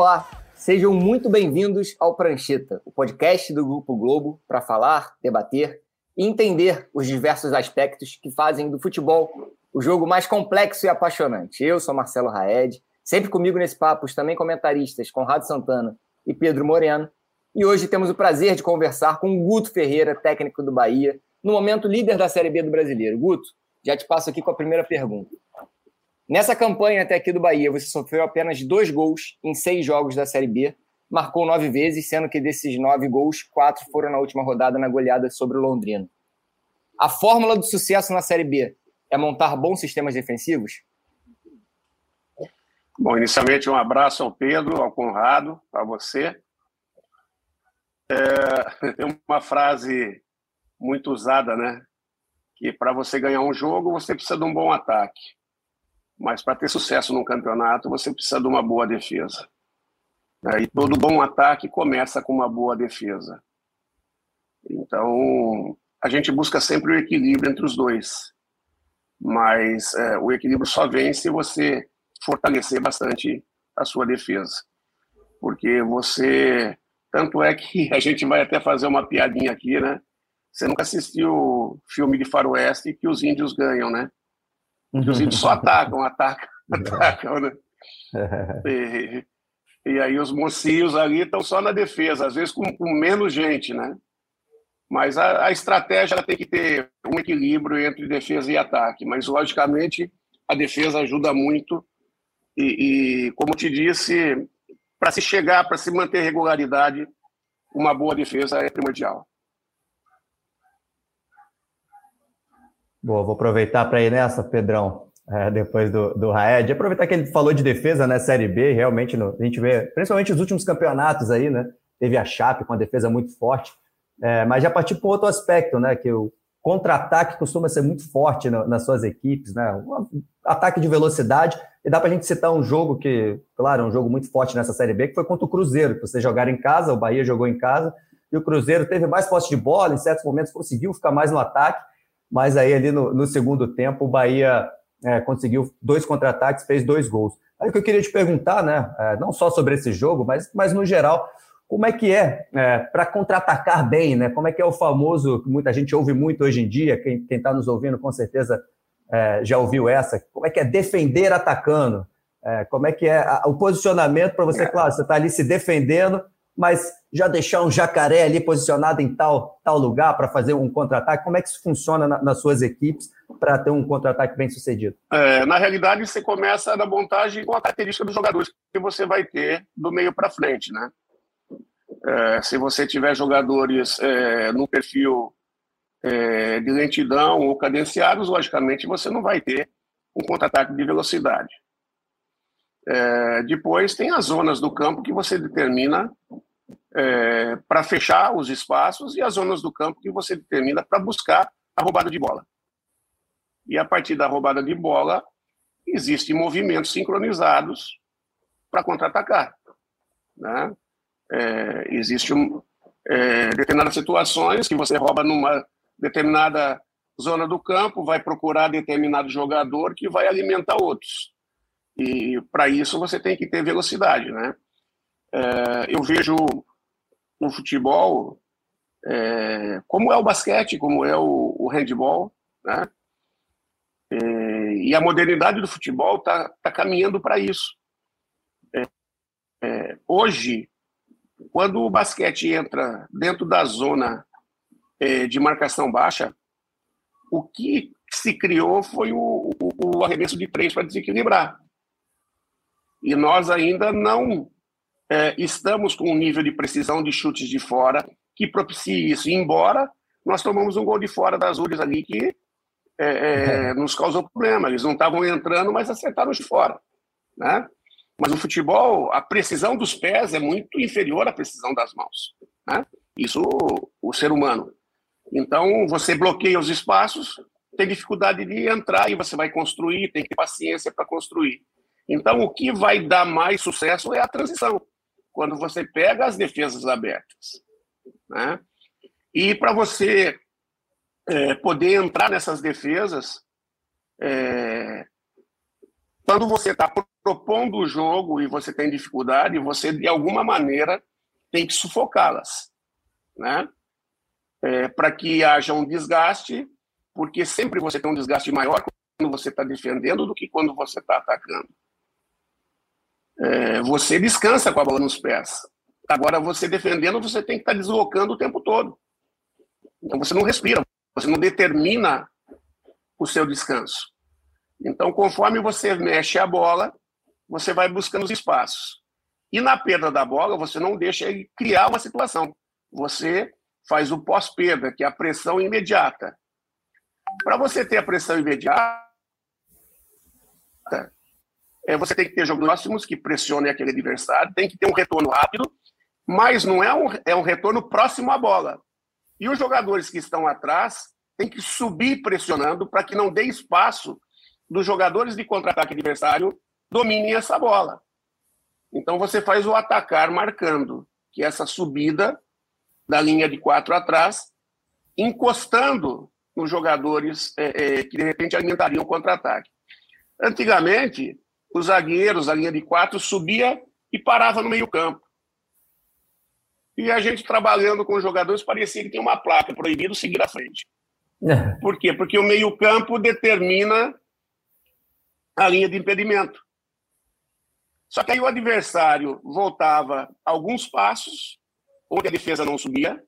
Olá, sejam muito bem-vindos ao Prancheta, o podcast do Grupo Globo para falar, debater e entender os diversos aspectos que fazem do futebol o jogo mais complexo e apaixonante. Eu sou Marcelo Raed, sempre comigo nesse papo, os também comentaristas Conrado Santana e Pedro Moreno. E hoje temos o prazer de conversar com o Guto Ferreira, técnico do Bahia, no momento líder da Série B do Brasileiro. Guto, já te passo aqui com a primeira pergunta. Nessa campanha até aqui do Bahia, você sofreu apenas dois gols em seis jogos da Série B, marcou nove vezes, sendo que desses nove gols, quatro foram na última rodada na goleada sobre o Londrino. A fórmula do sucesso na Série B é montar bons sistemas defensivos? Bom, inicialmente um abraço ao Pedro, ao Conrado, a você. É, tem uma frase muito usada, né? Que para você ganhar um jogo, você precisa de um bom ataque. Mas para ter sucesso no campeonato, você precisa de uma boa defesa. É, e todo bom ataque começa com uma boa defesa. Então, a gente busca sempre o equilíbrio entre os dois mas é, o equilíbrio só vem se você fortalecer bastante a sua defesa. Porque você. Tanto é que a gente vai até fazer uma piadinha aqui, né? Você nunca assistiu filme de faroeste que os índios ganham, né? Os índios só atacam, atacam, atacam, né? E, e aí os mocinhos ali estão só na defesa, às vezes com, com menos gente, né? Mas a, a estratégia ela tem que ter um equilíbrio entre defesa e ataque. Mas, logicamente, a defesa ajuda muito. E, e como te disse, para se chegar, para se manter regularidade, uma boa defesa é primordial. Boa, vou aproveitar para ir nessa, Pedrão, é, depois do, do Raed. Aproveitar que ele falou de defesa, né? Série B, realmente, no, a gente vê, principalmente os últimos campeonatos aí, né? Teve a Chape com uma defesa muito forte. É, mas já partir para outro aspecto, né? Que o contra-ataque costuma ser muito forte na, nas suas equipes, né? Um ataque de velocidade. E dá para a gente citar um jogo que, claro, um jogo muito forte nessa Série B, que foi contra o Cruzeiro, que vocês jogaram em casa, o Bahia jogou em casa, e o Cruzeiro teve mais posse de bola, em certos momentos conseguiu ficar mais no ataque, mas aí ali no, no segundo tempo o Bahia é, conseguiu dois contra-ataques, fez dois gols. Aí o que eu queria te perguntar, né? É, não só sobre esse jogo, mas, mas no geral, como é que é, é para contra-atacar bem, né? Como é que é o famoso, que muita gente ouve muito hoje em dia, quem está nos ouvindo com certeza é, já ouviu essa, como é que é defender atacando? É, como é que é a, o posicionamento para você, claro, você está ali se defendendo, mas já deixar um jacaré ali posicionado em tal, tal lugar para fazer um contra-ataque? Como é que isso funciona na, nas suas equipes para ter um contra-ataque bem sucedido? É, na realidade, você começa na montagem com a característica dos jogadores que você vai ter do meio para frente, né? É, se você tiver jogadores é, no perfil é, de lentidão ou cadenciados, logicamente você não vai ter um contra-ataque de velocidade. É, depois tem as zonas do campo que você determina é, para fechar os espaços e as zonas do campo que você determina para buscar a roubada de bola. E a partir da roubada de bola, existem movimentos sincronizados para contra-atacar. Né? É, existe um, é, determinadas situações que você rouba numa determinada zona do campo, vai procurar determinado jogador que vai alimentar outros. E para isso você tem que ter velocidade, né? É, eu vejo o futebol é, como é o basquete, como é o, o handball, né? É, e a modernidade do futebol está tá caminhando para isso. É, é, hoje, quando o basquete entra dentro da zona é, de marcação baixa, o que se criou foi o, o, o arremesso de três para desequilibrar. E nós ainda não é, estamos com um nível de precisão de chutes de fora que propicie isso. embora nós tomamos um gol de fora das Ures ali que é, é, nos causou problema. Eles não estavam entrando, mas acertaram de fora. Né? Mas no futebol, a precisão dos pés é muito inferior à precisão das mãos. Né? Isso, o ser humano. Então, você bloqueia os espaços, tem dificuldade de entrar e você vai construir, tem que ter paciência para construir. Então, o que vai dar mais sucesso é a transição, quando você pega as defesas abertas. Né? E para você é, poder entrar nessas defesas, é, Quando você está propondo o jogo e você tem dificuldade, você, de alguma maneira, tem que sufocá-las, né? É, para que haja um desgaste, porque sempre você tem um desgaste maior quando você está defendendo do que quando você está atacando. É, você descansa com a bola nos pés. Agora, você defendendo, você tem que estar tá deslocando o tempo todo. Então, você não respira, você não determina o seu descanso. Então, conforme você mexe a bola, você vai buscando os espaços. E na perda da bola, você não deixa ele criar uma situação. Você faz o pós-perda, que é a pressão imediata. Para você ter a pressão imediata, é, você tem que ter jogos próximos que pressionem aquele adversário, tem que ter um retorno rápido, mas não é um, é um retorno próximo à bola. E os jogadores que estão atrás têm que subir pressionando para que não dê espaço dos jogadores de contra-ataque adversário dominem essa bola. Então você faz o atacar marcando, que é essa subida da linha de quatro atrás, encostando nos jogadores é, é, que de repente alimentariam o contra-ataque. Antigamente, os zagueiros, a linha de quatro, subia e parava no meio-campo. E a gente trabalhando com os jogadores parecia que tinha uma placa proibido seguir à frente. Por quê? Porque o meio-campo determina a linha de impedimento. Só que aí o adversário voltava alguns passos, onde a defesa não subia,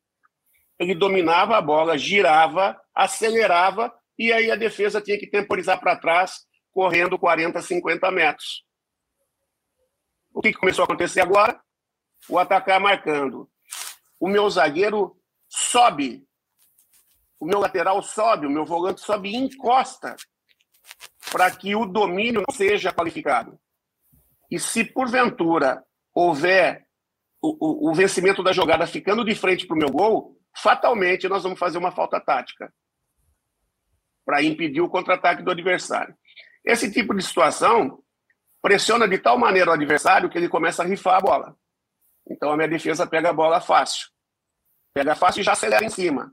ele dominava a bola, girava, acelerava, e aí a defesa tinha que temporizar para trás, correndo 40, 50 metros. O que começou a acontecer agora? O atacar marcando. O meu zagueiro sobe, o meu lateral sobe, o meu volante sobe e encosta para que o domínio não seja qualificado. E se porventura houver o, o, o vencimento da jogada ficando de frente para o meu gol, fatalmente nós vamos fazer uma falta tática para impedir o contra-ataque do adversário. Esse tipo de situação pressiona de tal maneira o adversário que ele começa a rifar a bola. Então a minha defesa pega a bola fácil. Pega fácil e já acelera em cima.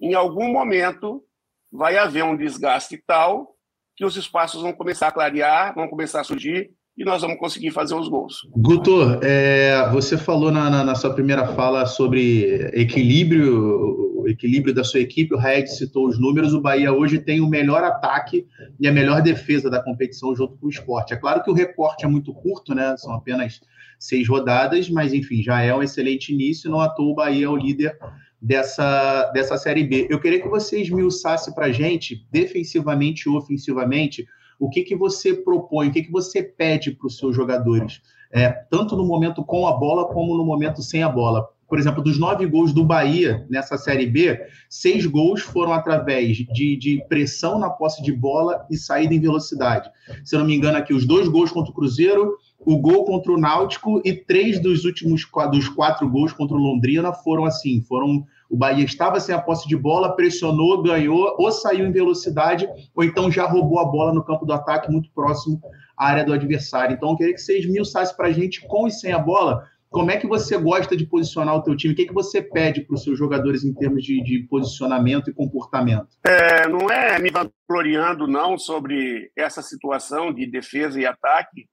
Em algum momento vai haver um desgaste tal que os espaços vão começar a clarear, vão começar a surgir e nós vamos conseguir fazer os gols. Guto, é, você falou na, na, na, sua primeira fala sobre equilíbrio, equilíbrio da sua equipe, o Raed citou os números, o Bahia hoje tem o melhor ataque e a melhor defesa da competição junto com o esporte. É claro que o recorte é muito curto, né? São apenas seis rodadas, mas enfim, já é um excelente início, não à toa o Bahia é o líder dessa, dessa Série B. Eu queria que você esmiuçasse para a gente, defensivamente e ofensivamente, o que, que você propõe, o que, que você pede para os seus jogadores, é, tanto no momento com a bola como no momento sem a bola. Por exemplo, dos nove gols do Bahia nessa Série B, seis gols foram através de, de pressão na posse de bola e saída em velocidade. Se eu não me engano, aqui, os dois gols contra o Cruzeiro, o gol contra o Náutico e três dos últimos dos quatro gols contra o Londrina foram assim, foram o Bahia estava sem a posse de bola, pressionou, ganhou, ou saiu em velocidade, ou então já roubou a bola no campo do ataque, muito próximo à área do adversário. Então, eu queria que você esmiuçasse para a gente, com e sem a bola, como é que você gosta de posicionar o teu time? O que, é que você pede para os seus jogadores em termos de, de posicionamento e comportamento? É, não é me vangloriando, não, sobre essa situação de defesa e ataque.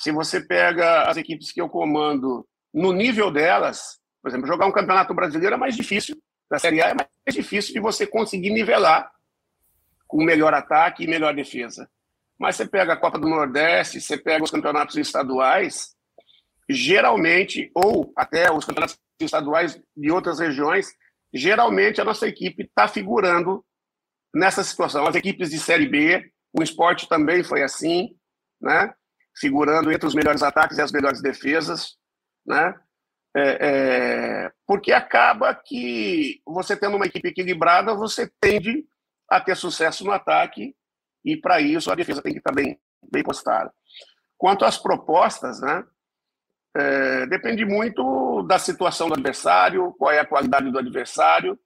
Se você pega as equipes que eu comando no nível delas, por exemplo, jogar um campeonato brasileiro é mais difícil. Na Série A é mais difícil de você conseguir nivelar com melhor ataque e melhor defesa. Mas você pega a Copa do Nordeste, você pega os campeonatos estaduais, geralmente, ou até os campeonatos estaduais de outras regiões, geralmente a nossa equipe está figurando nessa situação. As equipes de Série B, o esporte também foi assim, né? Figurando entre os melhores ataques e as melhores defesas. Né? É, é, porque acaba que você tendo uma equipe equilibrada, você tende a ter sucesso no ataque e para isso a defesa tem que estar bem, bem postada. Quanto às propostas, né, é, depende muito da situação do adversário, qual é a qualidade do adversário,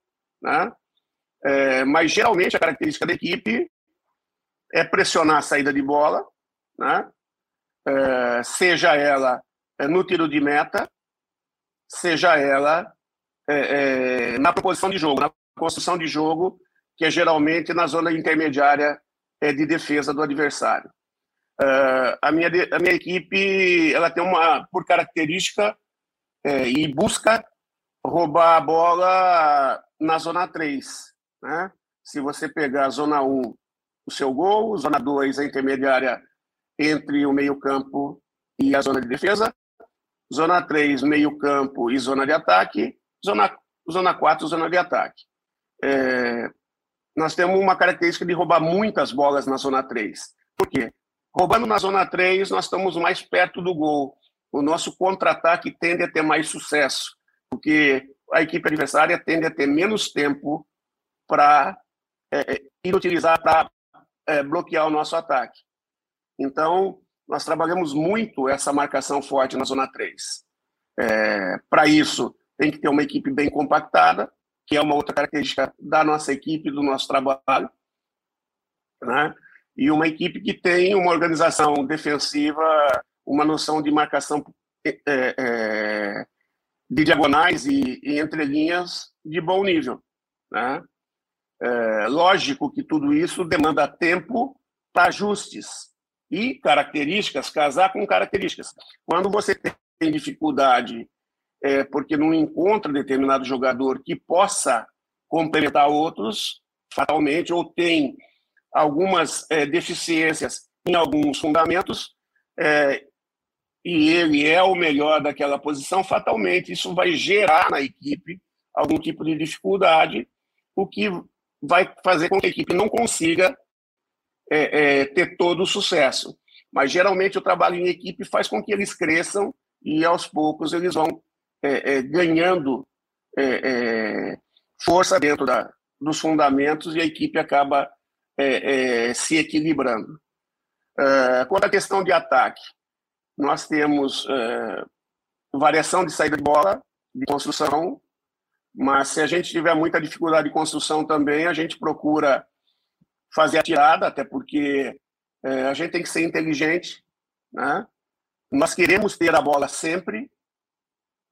né, é, mas geralmente a característica da equipe é pressionar a saída de bola, né, é, seja ela é, no tiro de meta, seja ela é, na proposição de jogo, na construção de jogo, que é geralmente na zona intermediária de defesa do adversário. A, minha, a minha equipe ela tem uma, por característica, e busca roubar a bola na zona 3. Né? Se você pegar a zona 1, o seu gol, zona 2, a intermediária entre o meio-campo e a zona de defesa, zona 3, meio-campo e zona de ataque, zona, zona 4, zona de ataque. É, nós temos uma característica de roubar muitas bolas na zona 3. Por quê? Roubando na zona 3, nós estamos mais perto do gol. O nosso contra-ataque tende a ter mais sucesso, porque a equipe adversária tende a ter menos tempo para é, é utilizar para é, bloquear o nosso ataque. Então, nós trabalhamos muito essa marcação forte na zona 3. É, para isso, tem que ter uma equipe bem compactada, que é uma outra característica da nossa equipe, do nosso trabalho, né? e uma equipe que tem uma organização defensiva, uma noção de marcação é, é, de diagonais e, e entrelinhas de bom nível. Né? É, lógico que tudo isso demanda tempo para ajustes e características, casar com características. Quando você tem dificuldade é, porque não encontra determinado jogador que possa complementar outros, fatalmente, ou tem algumas é, deficiências em alguns fundamentos, é, e ele é o melhor daquela posição, fatalmente isso vai gerar na equipe algum tipo de dificuldade, o que vai fazer com que a equipe não consiga é, é, ter todo o sucesso. Mas geralmente o trabalho em equipe faz com que eles cresçam e aos poucos eles vão é, é, ganhando é, é, força dentro da, dos fundamentos e a equipe acaba se equilibrando. quanto à questão de ataque, nós temos variação de saída de bola, de construção, mas se a gente tiver muita dificuldade de construção também, a gente procura fazer a tirada, até porque a gente tem que ser inteligente, né? Nós queremos ter a bola sempre,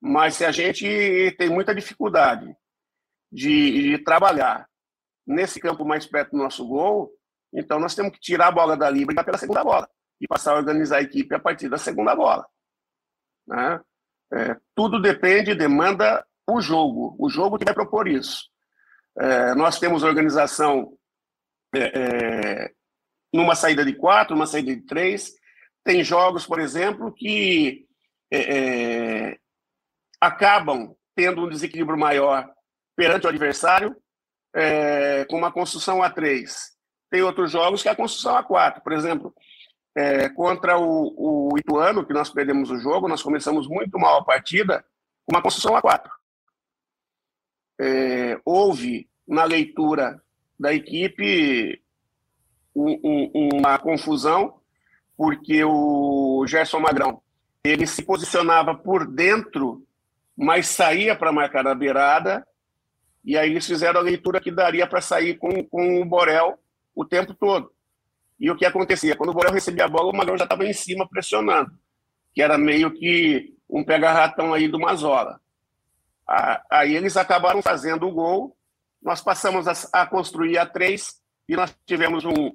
mas se a gente tem muita dificuldade de, de trabalhar nesse campo mais perto do nosso gol, então nós temos que tirar a bola dali e brigar pela segunda bola e passar a organizar a equipe a partir da segunda bola. Né? É, tudo depende, demanda o jogo. O jogo que vai propor isso. É, nós temos organização é, é numa saída de quatro, numa saída de três. Tem jogos, por exemplo, que é, é, acabam tendo um desequilíbrio maior perante o adversário, é, com uma construção A3. Tem outros jogos que é a construção A4. Por exemplo, contra o, o, Ituano, que nós perdemos o jogo, nós começamos muito mal a partida com uma construção A4. É, houve, na leitura da equipe, um, um, uma confusão, porque o Gerson Magrão ele se posicionava por dentro mas saía para marcar a beirada, e aí eles fizeram a leitura que daria para sair com, com o Borel o tempo todo. E o que acontecia? Quando o Borel recebia a bola, o Magrão já estava em cima pressionando, que era meio que um pega-ratão aí do Mazola. Aí eles acabaram fazendo o gol, nós passamos a, a construir a três e nós tivemos um,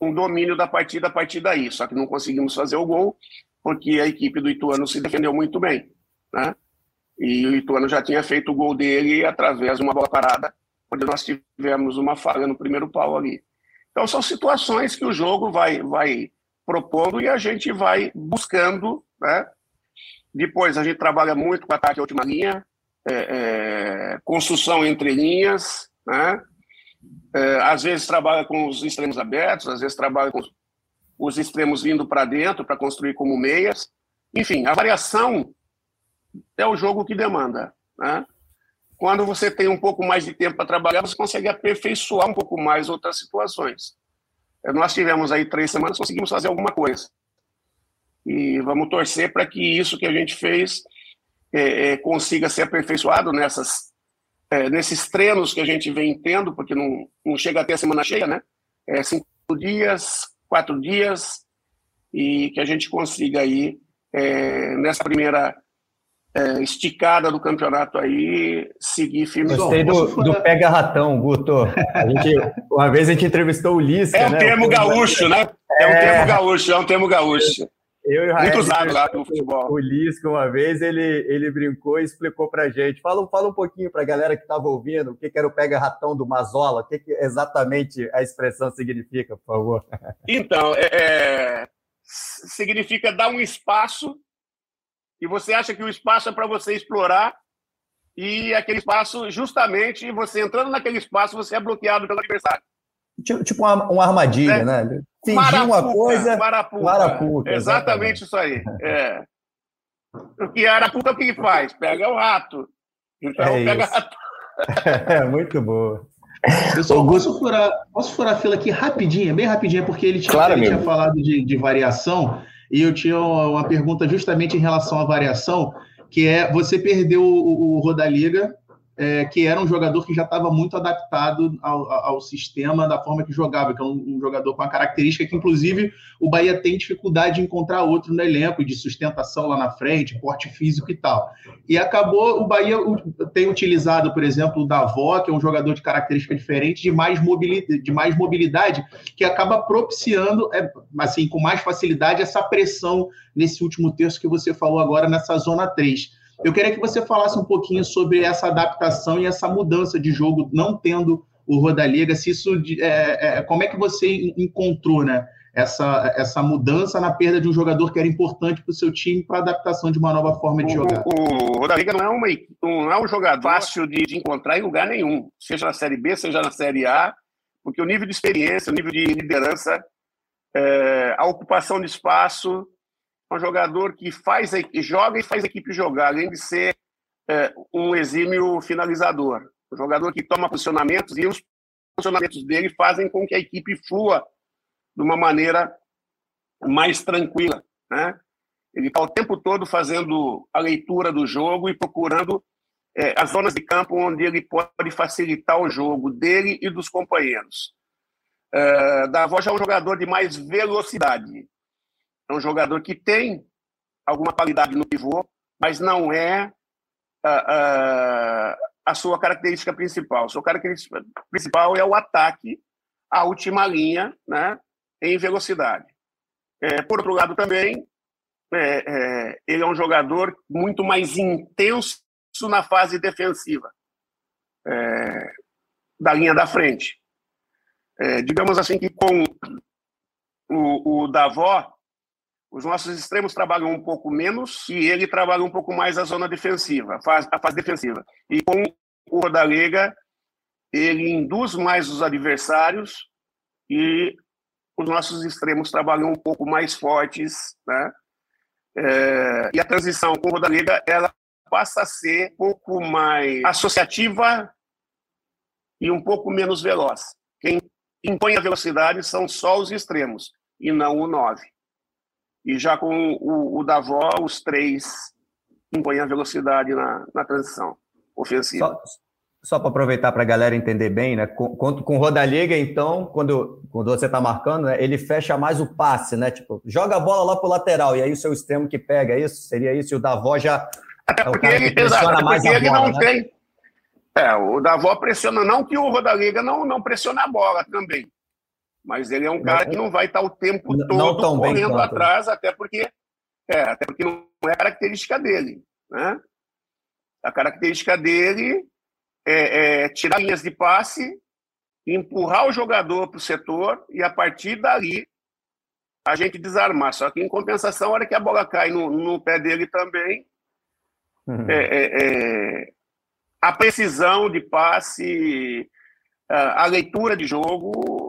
um domínio da partida a partir daí. Só que não conseguimos fazer o gol, porque a equipe do Ituano se defendeu muito bem. Né? E o Ituano já tinha feito o gol dele através de uma bola parada, onde nós tivemos uma falha no primeiro pau ali. Então, são situações que o jogo vai, vai propondo e a gente vai buscando. Né? Depois, a gente trabalha muito com ataque à última linha, é, é, construção entre linhas, né? É, às vezes trabalha com os extremos abertos, às vezes trabalha com os extremos vindo para dentro para construir como meias. Enfim, a variação é o jogo que demanda. Né? Quando você tem um pouco mais de tempo para trabalhar, você consegue aperfeiçoar um pouco mais outras situações. É, nós tivemos aí três semanas, conseguimos fazer alguma coisa. E vamos torcer para que isso que a gente fez é, é, consiga ser aperfeiçoado nessas, é, nesses treinos que a gente vem tendo, porque não, não chega até a semana cheia, né? É, cinco dias, quatro dias, e que a gente consiga aí, é, nessa primeira é, esticada do campeonato aí, seguir firme. Gostei do, do pega-ratão, Guto. A gente, uma vez a gente entrevistou o Lisca, É né? o termo gaúcho, né? É, um termo gaúcho, é um termo gaúcho. Eu e o Muito usado lá futebol. O Lisca, uma vez, ele, ele brincou e explicou pra gente. Fala, fala um pouquinho pra galera que estava ouvindo o que, que era o pega-ratão do Mazola, o que, que exatamente a expressão significa, por favor. Então, é, é, significa dar um espaço e você acha que o espaço é para você explorar e aquele espaço, justamente, você entrando naquele espaço, você é bloqueado pelo adversário. Tipo, tipo uma, uma armadilha, é. né? Fingir marapuca, uma coisa. Marapuca. marapuca exatamente, exatamente, isso aí. É. Porque a arapuca o que faz? Pega o rato. Então é pega isso. rato. É, muito boa. Pessoal, posso furar, posso furar a fila aqui rapidinho, bem rapidinho, porque ele tinha, claro, ele tinha falado de, de variação e eu tinha uma pergunta justamente em relação à variação, que é você perdeu o, o Rodaliga é, que era um jogador que já estava muito adaptado ao, ao, sistema, da forma que jogava, que é um, um, jogador com uma característica que, inclusive, o Bahia tem dificuldade de encontrar outro no elenco, de sustentação lá na frente, porte físico e tal. E acabou, o Bahia tem utilizado, por exemplo, o Davó, que é um jogador de característica diferente, de mais mobilidade, de mais mobilidade que acaba propiciando, é, assim, com mais facilidade, essa pressão nesse último terço que você falou agora, nessa zona 3. Eu queria que você falasse um pouquinho sobre essa adaptação e essa mudança de jogo, não tendo o Rodaliga, se isso é, é, como é que você encontrou né, essa, essa mudança na perda de um jogador que era importante para o seu time para adaptação de uma nova forma de jogar? O, o Rodaliga não é, uma, não é um jogador fácil de, de encontrar em lugar nenhum, seja na Série B, seja na Série A, porque o nível de experiência, o nível de liderança, é, a ocupação de espaço, um jogador que faz, joga e faz a equipe jogar, além de ser é, um exímio finalizador. Um jogador que toma posicionamentos e os posicionamentos dele fazem com que a equipe flua de uma maneira mais tranquila. Né? Ele está o tempo todo fazendo a leitura do jogo e procurando é, as zonas de campo onde ele pode facilitar o jogo dele e dos companheiros. É, já é um jogador de mais velocidade. É um jogador que tem alguma qualidade no pivô, mas não é a, a, a sua característica principal. Sua característica principal é o ataque, a última linha, né, em velocidade. É, por outro lado, também, é, é, ele é um jogador muito mais intenso na fase defensiva é, da linha da frente. É, digamos assim que com o, o Davó, os nossos extremos trabalham um pouco menos e ele trabalha um pouco mais a zona defensiva, a fase, defensiva. E com o Rodalega, ele induz mais os adversários e os nossos extremos trabalham um pouco mais fortes, né? É, e a transição com o Rodalega, ela passa a ser um pouco mais associativa e um pouco menos veloz. Quem impõe a velocidade são só os extremos e não o 9. E já com o, o Davó, os três impõem a velocidade na, na transição ofensiva. Só, só para aproveitar para a galera entender bem, né? Com, com, Rodallega, então, quando, quando você está marcando, né, ele fecha mais o passe, né? Tipo, joga a bola lá para o lateral, e aí o seu extremo que pega é isso? Seria isso? E o Davó já. Até porque é ele, exato, mais porque ele bola, não né? tem. É, o Davó pressiona, não que o Rodallega não, não pressiona a bola também. Mas ele é um cara que não vai estar o tempo todo correndo atrás, até porque, é, até porque não é característica dele. Né? A característica dele é, é tirar linhas de passe, empurrar o jogador para o setor e, a partir dali, a gente desarmar. Só que, em compensação, a hora que a bola cai no, no pé dele também, uhum. é, é, é a precisão de passe, a leitura de jogo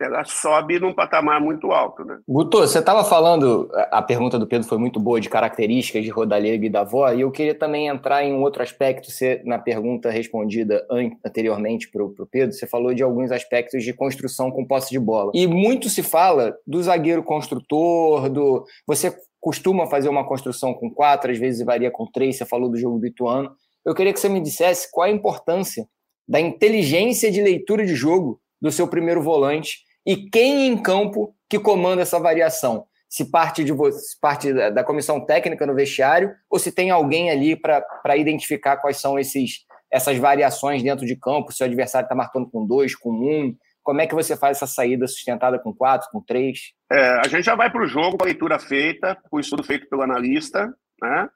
ela sobe num patamar muito alto, né? Guto, você estava falando, a pergunta do Pedro foi muito boa, de características de Rodalega e da avó, e eu queria também entrar em um outro aspecto, você, na pergunta respondida anteriormente para o Pedro, você falou de alguns aspectos de construção com posse de bola. E muito se fala do zagueiro construtor, do... Você costuma fazer uma construção com quatro, às vezes varia com três, você falou do jogo do Ituano. Eu queria que você me dissesse qual a importância da inteligência de leitura de jogo do seu primeiro volante e quem em campo que comanda essa variação. Se parte, de se parte da comissão técnica no vestiário ou se tem alguém ali para identificar quais são esses, essas variações dentro de campo, se o adversário está marcando com dois, com um. Como é que você faz essa saída sustentada com quatro, com três? É, a gente já vai para o jogo com a leitura feita, com o estudo feito pelo analista, né?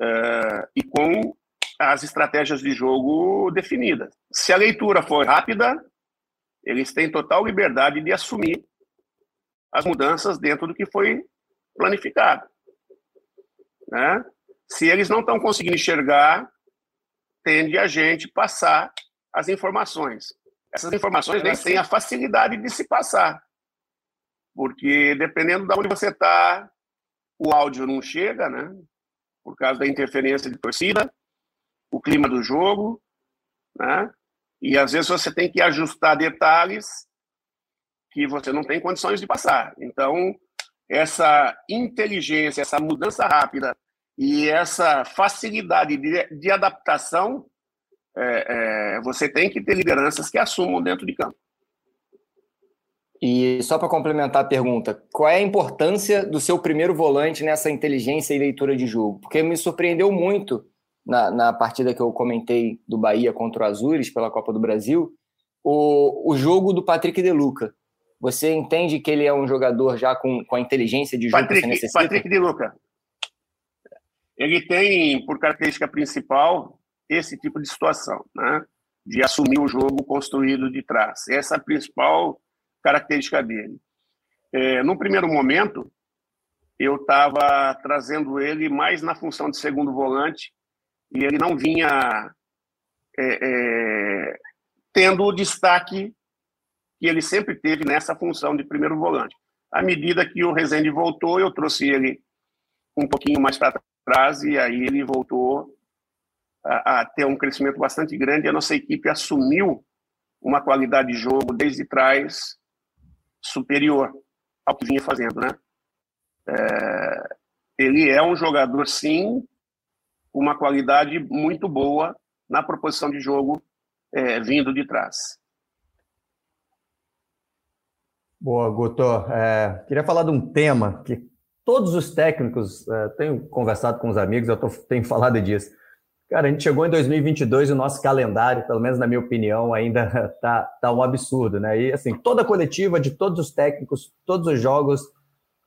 É, e com as estratégias de jogo definidas. Se a leitura for rápida, eles têm total liberdade de assumir as mudanças dentro do que foi planificado. Né? Se eles não estão conseguindo enxergar, tende a gente passar as informações. Essas informações nem têm a facilidade de se passar, porque dependendo de onde você está, o áudio não chega, né? Por causa da interferência de torcida, o clima do jogo, né? E às vezes você tem que ajustar detalhes que você não tem condições de passar. Então, essa inteligência, essa mudança rápida e essa facilidade de, de adaptação, é, é, você tem que ter lideranças que assumam dentro de campo. E só para complementar a pergunta, qual é a importância do seu primeiro volante nessa inteligência e leitura de jogo? Porque me surpreendeu muito na, na partida que eu comentei do Bahia contra o Azures pela Copa do Brasil, o, o jogo do Patrick De Luca. Você entende que ele é um jogador já com, com a inteligência de jogo Patrick, que você necessita? Patrick De Luca. Ele tem, por característica principal, esse tipo de situação, né? de assumir o jogo construído de trás. Essa é a principal característica dele. É, no primeiro momento, eu estava trazendo ele mais na função de segundo volante e ele não vinha é, é, tendo o destaque que ele sempre teve nessa função de primeiro volante. À medida que o Rezende voltou, eu trouxe ele um pouquinho mais para trás e aí ele voltou a, a, ter um crescimento bastante grande. A nossa equipe assumiu uma qualidade de jogo desde trás superior ao que vinha fazendo, né? É, ele é um jogador, sim, uma qualidade muito boa na proposição de jogo é, vindo de trás. Boa, Guto. É, queria falar de um tema que todos os técnicos, é, tenho conversado com os amigos, eu tô, tenho falado disso. Cara, a gente chegou em 2022 e o nosso calendário, pelo menos na minha opinião, ainda tá, tá um absurdo, né? E assim, toda a coletiva de todos os técnicos, todos os jogos,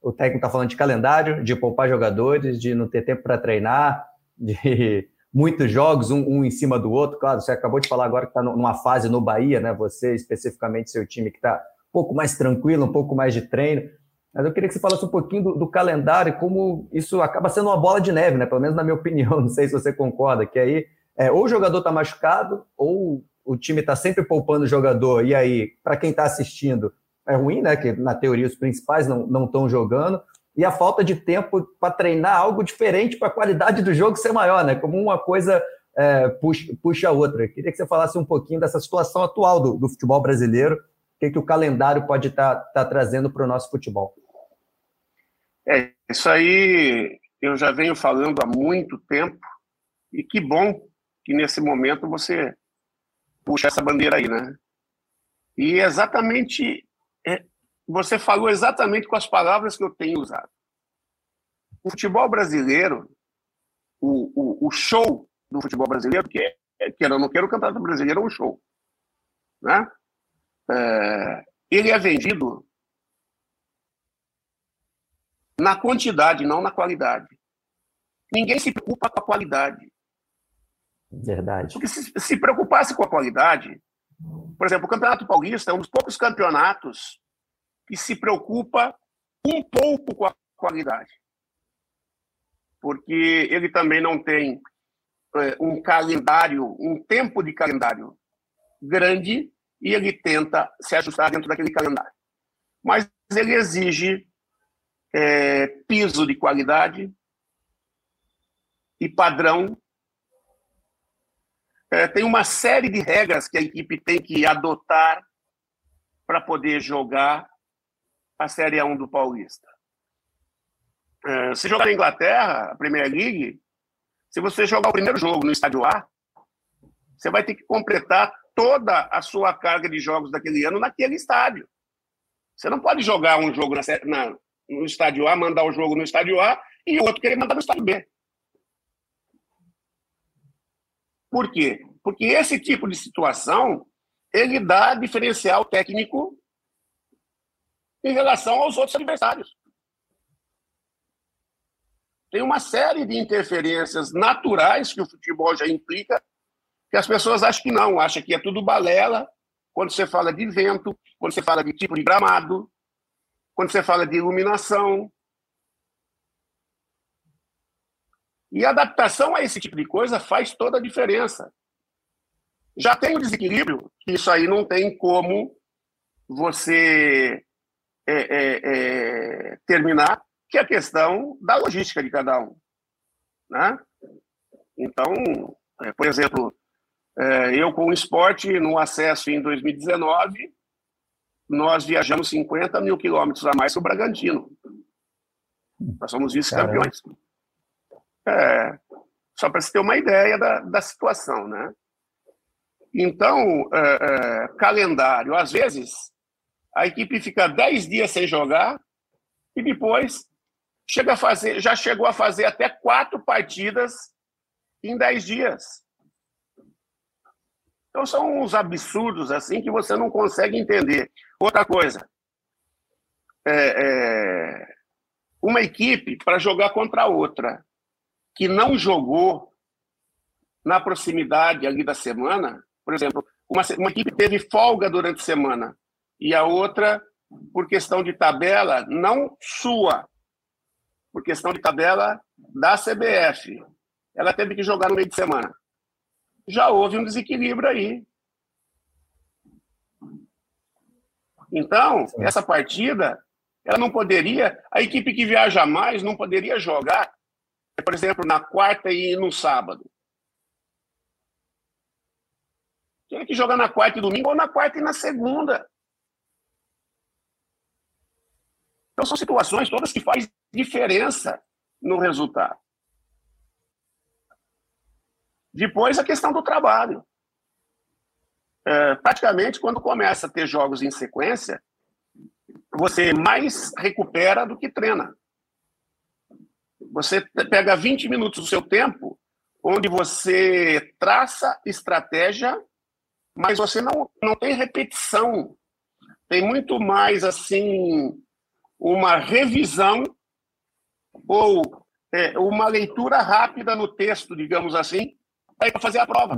o técnico está falando de calendário, de poupar jogadores, de não ter tempo para treinar, de muitos jogos, um, um, em cima do outro. Claro, você acabou de falar agora que está numa fase no Bahia, né? Você, especificamente, seu time que está pouco mais tranquilo, um pouco mais de treino. Mas eu queria que você falasse um pouquinho do, do calendário, como isso acaba sendo uma bola de neve, né? Pelo menos na minha opinião, não sei se você concorda, que aí é, ou o jogador está machucado, ou o time está sempre poupando o jogador, e aí, para quem está assistindo, é ruim, né? Que na teoria os principais não estão jogando, e a falta de tempo para treinar algo diferente para a qualidade do jogo ser maior, né? Como uma coisa é, puxa, puxa a outra. Queria que você falasse um pouquinho dessa situação atual do, do futebol brasileiro que, que o calendário pode estar tá, tá trazendo para o nosso futebol. É, isso aí eu já venho falando há muito tempo, e que bom que nesse momento você puxa essa bandeira aí, né? E exatamente, é, você falou exatamente com as palavras que eu tenho usado. O futebol brasileiro, o, o, o show do futebol brasileiro, que é, que eu não quero o campeonato brasileiro, é um show. Né? é, ele é vendido na quantidade, não na qualidade. Ninguém se preocupa com a qualidade. Verdade. Porque se, se preocupasse com a qualidade, por exemplo, o Campeonato Paulista é um dos poucos campeonatos que se preocupa um pouco com a qualidade. Porque ele também não tem é, um calendário, um tempo de calendário grande e ele tenta se ajustar dentro daquele calendário. Mas ele exige é, piso de qualidade e padrão. É, tem uma série de regras que a equipe tem que adotar para poder jogar a Série A1 do Paulista. É, se jogar na Inglaterra, a Premier League, se você jogar o primeiro jogo no estádio A, você vai ter que completar toda a sua carga de jogos daquele ano naquele estádio. Você não pode jogar um jogo na, na, no estádio A, mandar o jogo no estádio A e outro querer mandar no estádio B. Por quê? Porque esse tipo de situação ele dá diferencial técnico em relação aos outros adversários. Tem uma série de interferências naturais que o futebol já implica, que as pessoas acham que não, acham que é tudo balela quando você fala de vento, quando você fala de tipo de gramado, quando você fala de iluminação. E a adaptação a esse tipo de coisa faz toda a diferença. Já tem o desequilíbrio, isso aí não tem como você é, é, é, terminar, que é a questão da logística de cada um. Né? Então, é, por exemplo, é, eu com o esporte, no acesso em 2019, nós viajamos 50 mil quilômetros a mais que o Bragantino. Nós somos vice-campeões. É, só para você ter uma ideia da, da situação, né? Então, é, é, calendário, às vezes, a equipe fica 10 dias sem jogar e depois chega a fazer, já chegou a fazer até quatro partidas em dez dias. Então são uns absurdos assim que você não consegue entender. Outra coisa, é, é, uma equipe para jogar contra outra que não jogou na proximidade ali da semana, por exemplo, uma, uma equipe teve folga durante a semana e a outra, por questão de tabela, não sua, por questão de tabela da CBF. Ela teve que jogar no meio de semana. Já houve um desequilíbrio aí. Então, essa partida, ela não poderia, a equipe que viaja mais não poderia jogar, por exemplo, na quarta e no sábado. Tinha que jogar na quarta e domingo ou na quarta e na segunda. Então, são situações todas que fazem diferença no resultado. Depois, a questão do trabalho. É, praticamente, quando começa a ter jogos em sequência, você mais recupera do que treina. Você pega 20 minutos do seu tempo, onde você traça estratégia, mas você não, não tem repetição. Tem muito mais, assim, uma revisão ou é, uma leitura rápida no texto, digamos assim, para fazer a prova.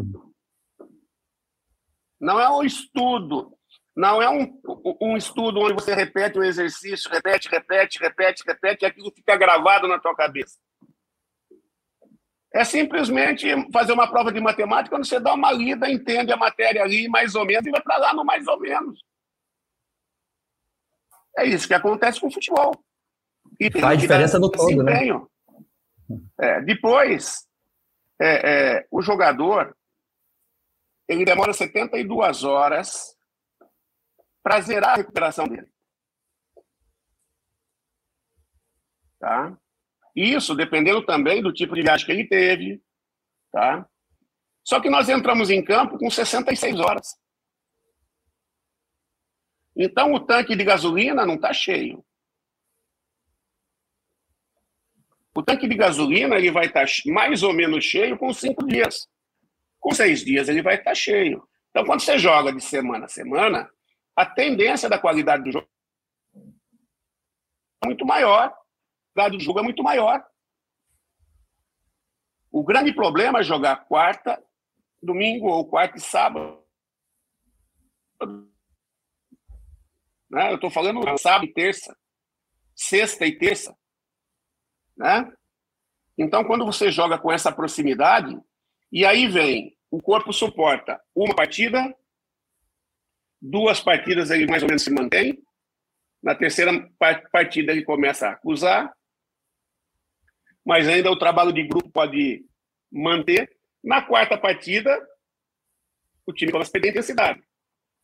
Não é um estudo, não é um, um estudo onde você repete o exercício, repete, repete, repete, repete, e aquilo fica gravado na tua cabeça. É simplesmente fazer uma prova de matemática, quando você dá uma lida, entende a matéria ali, mais ou menos, e vai para lá no mais ou menos. É isso que acontece com o futebol. E Faz diferença no todo, né? É, depois, é, é, o jogador ele demora 72 horas para zerar a recuperação dele. Tá? Isso dependendo também do tipo de viagem que ele teve. Tá? Só que nós entramos em campo com 66 horas. Então o tanque de gasolina não está cheio. O tanque de gasolina ele vai estar tá mais ou menos cheio com cinco dias. Com seis dias ele vai estar tá cheio. Então, quando você joga de semana a semana, a tendência da qualidade do jogo é muito maior. A qualidade do jogo é muito maior. O grande problema é jogar quarta, domingo ou quarta e sábado né? Eu estou falando sábado e terça, sexta e terça. Né? Então, quando você joga com essa proximidade, e aí vem, o corpo suporta uma partida, duas partidas ele mais ou menos se mantém, na terceira partida ele começa a acusar, mas ainda o trabalho de grupo pode manter. Na quarta partida, o time começa a perder intensidade.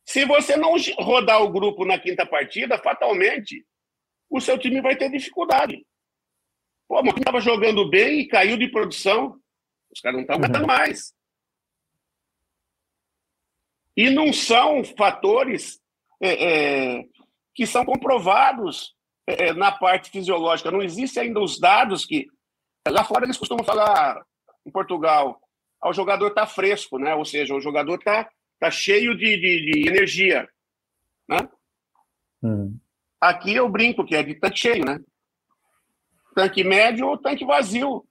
Se você não rodar o grupo na quinta partida, fatalmente o seu time vai ter dificuldade. Pô, mas estava jogando bem e caiu de produção. Os caras não estão aguentando uhum. mais. E não são fatores é, é, que são comprovados é, é, na parte fisiológica. Não existem ainda os dados que. Lá fora eles costumam falar, em Portugal, o jogador está fresco, né? ou seja, o jogador está tá cheio de, de, de energia, né? Hum. Aqui eu brinco que é de tanque cheio, né? Tanque médio ou tanque vazio.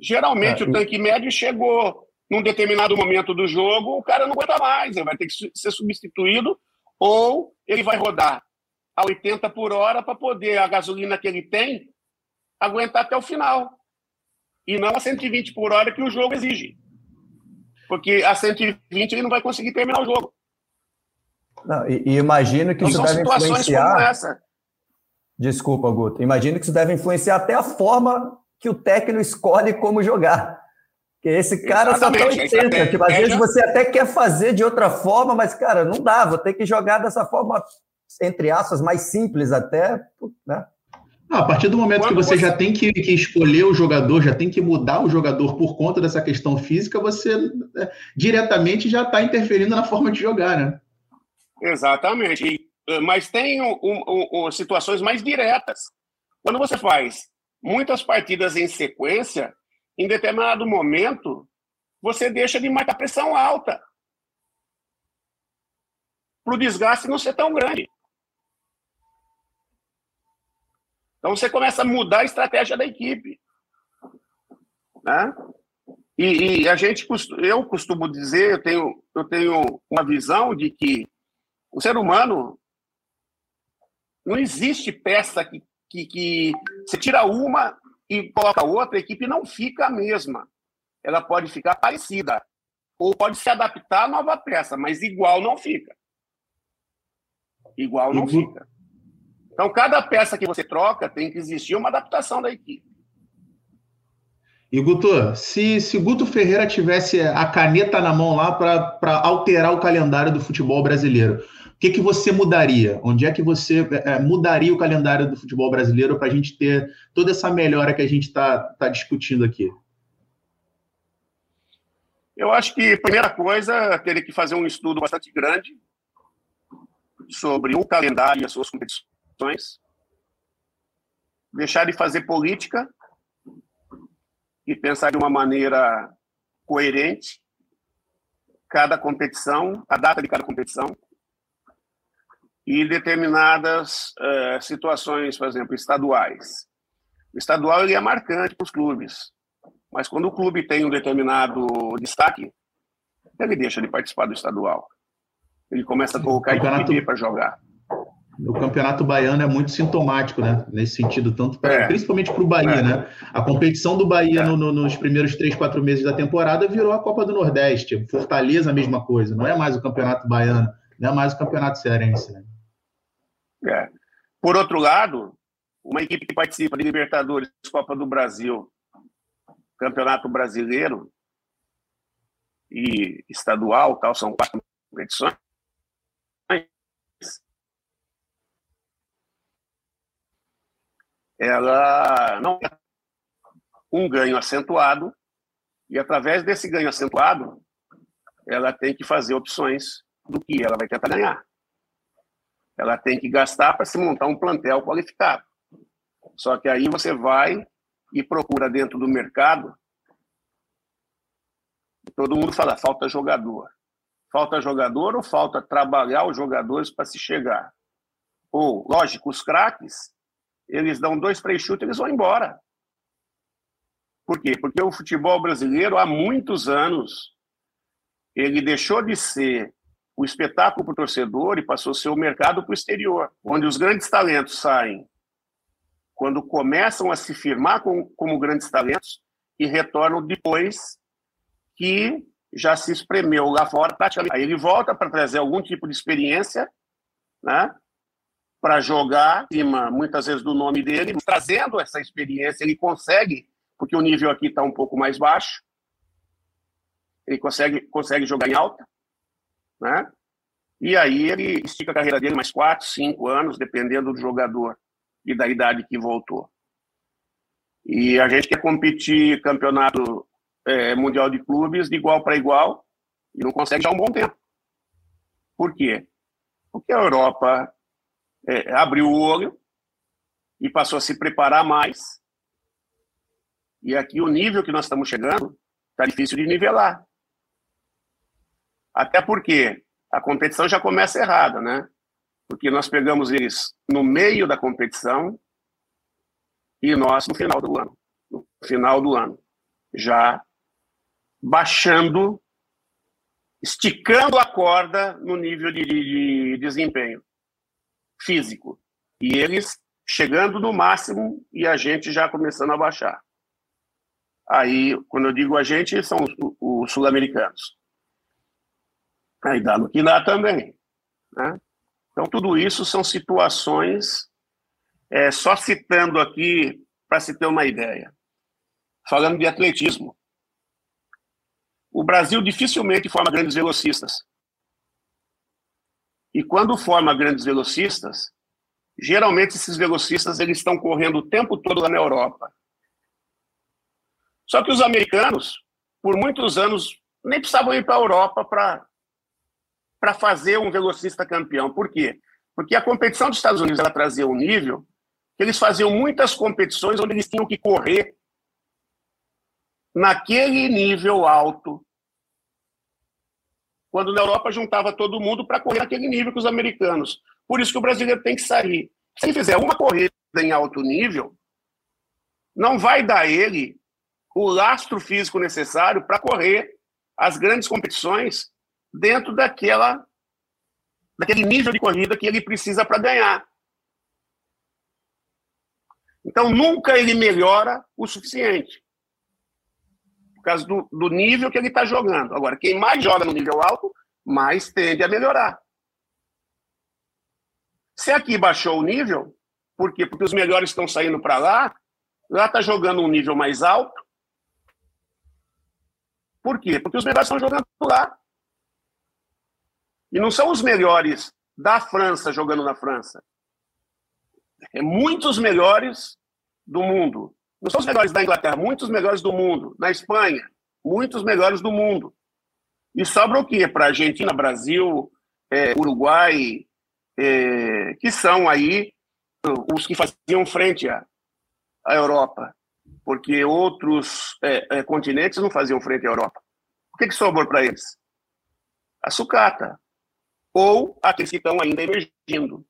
Geralmente é, o tanque médio chegou num determinado momento do jogo, o cara não aguenta mais, ele vai ter que ser substituído ou ele vai rodar a 80 por hora para poder a gasolina que ele tem aguentar até o final. E não a 120 por hora que o jogo exige. Porque a 120 ele não vai conseguir terminar o jogo. Não, e, e, imagino que então, isso deve influenciar. Desculpa, Guto. Imagino que isso deve influenciar até a forma que o técnico escolhe como jogar. Porque esse cara Exatamente, só tem 80. Tipo, às vezes você até quer fazer de outra forma, mas, cara, não dá. Vou ter que jogar dessa forma, entre aspas, mais simples até, né? Não, a partir do momento Quando que você, você, já tem que, que, escolher o jogador, já tem que mudar o jogador por conta dessa questão física, você né, diretamente já está interferindo na forma de jogar, né? Exatamente. E, eh, mas tem um, um, um, situações mais diretas. Quando você faz muitas partidas em sequência, em determinado momento, você deixa de marcar pressão alta. Para o desgaste não ser tão grande. Então você começa a mudar a estratégia da equipe. Né? E, e, a gente, eu costumo dizer, eu tenho, eu tenho uma visão de que o ser humano não existe peça que, que, que você tira uma e coloca outra, a equipe não fica a mesma. Ela pode ficar parecida. Ou pode se adaptar à nova peça, mas igual não fica. Igual não uhum. fica. Então, cada peça que você troca tem que existir uma adaptação da equipe. E Guto, se, se Guto Ferreira tivesse a caneta na mão lá para alterar o calendário do futebol brasileiro, o que, que você mudaria? Onde é que você é, mudaria o calendário do futebol brasileiro para a gente ter toda essa melhora que a gente está tá discutindo aqui? Eu acho que, primeira coisa, teria que fazer um estudo bastante grande sobre o calendário e as suas competições deixar de fazer política e pensar de uma maneira coerente cada competição, a data de cada competição e determinadas uh, situações, por exemplo, estaduais. O estadual ele é marcante para os clubes, mas quando o clube tem um determinado destaque, ele deixa de participar do estadual. Ele começa a colocar equipe para jogar o Campeonato Baiano é muito sintomático, né? Nesse sentido, tanto pra, é. principalmente para o Bahia, é. né? A competição do Bahia é. no, no, nos primeiros três, quatro meses da temporada virou a Copa do Nordeste. Fortaleza, a mesma coisa. Não é mais o Campeonato Baiano, não é mais o Campeonato Cearense, né? É. Por outro lado, uma equipe que participa de Libertadores, Copa do Brasil, Campeonato Brasileiro e estadual, tal, são quatro competições ela não é um ganho acentuado, e através desse ganho acentuado, ela tem que fazer opções do que ela vai tentar ganhar. Ela tem que gastar para se montar um plantel qualificado. Só que aí você vai e procura dentro do mercado. Todo mundo fala, falta jogador. Falta jogador ou falta trabalhar os jogadores para se chegar? Ou, lógico, os craques eles dão dois, três chutes, eles vão embora. Por quê? Porque o futebol brasileiro, há muitos anos, ele deixou de ser o espetáculo para o torcedor e passou a ser o mercado para o exterior, onde os grandes talentos saem quando começam a se firmar como, como grandes talentos e retornam depois que já se espremeu lá fora praticamente. Aí ele volta para trazer algum tipo de experiência, né? Para jogar cima, muitas vezes, do nome dele, trazendo essa experiência, ele consegue, porque o nível aqui está um pouco mais baixo, ele consegue, consegue jogar em alta, né? E aí ele estica a carreira dele mais quatro, cinco anos, dependendo do jogador e da idade que voltou. E a gente quer competir campeonato é, mundial de clubes de igual para igual e não consegue já um bom tempo. Por quê? Porque a Europa é, abriu o olho e passou a se preparar mais. E aqui o nível que nós estamos chegando está difícil de nivelar. Até porque a competição já começa errada, né? Porque nós pegamos eles no meio da competição e nós no final do ano. No final do ano. Já baixando, esticando a corda no nível de, de, de desempenho físico. E eles chegando no máximo e a gente já começando a baixar. Aí, quando eu digo a gente, são os, os sul-americanos. Aí dá no que dá também. Né? Então, tudo isso são situações, é, só citando aqui para se ter uma ideia. Falando de atletismo. O Brasil dificilmente forma grandes velocistas. E quando forma grandes velocistas, geralmente esses velocistas eles estão correndo o tempo todo lá na Europa. Só que os americanos, por muitos anos, nem precisavam ir para a Europa para fazer um velocista campeão. Por quê? Porque a competição dos Estados Unidos ela trazia um nível que eles faziam muitas competições onde eles tinham que correr naquele nível alto. Quando na Europa juntava todo mundo para correr naquele nível que os americanos. Por isso que o brasileiro tem que sair. Se fizer uma corrida em alto nível, não vai dar ele o lastro físico necessário para correr as grandes competições dentro daquela daquele nível de corrida que ele precisa para ganhar. Então, nunca ele melhora o suficiente. Causa do, do nível que ele está jogando. Agora, quem mais joga no nível alto, mais tende a melhorar. Se aqui baixou o nível, por quê? Porque os melhores estão saindo para lá, lá está jogando um nível mais alto, por quê? Porque os melhores estão jogando lá. E não são os melhores da França jogando na França. É muitos melhores do mundo. Não são os melhores da Inglaterra, muitos melhores do mundo. Na Espanha, muitos melhores do mundo. E sobra o quê? Para Argentina, Brasil, é, Uruguai, é, que são aí os que faziam frente à, à Europa porque outros é, é, continentes não faziam frente à Europa. O que, que sobrou para eles? A sucata. Ou aqueles que estão ainda emergindo.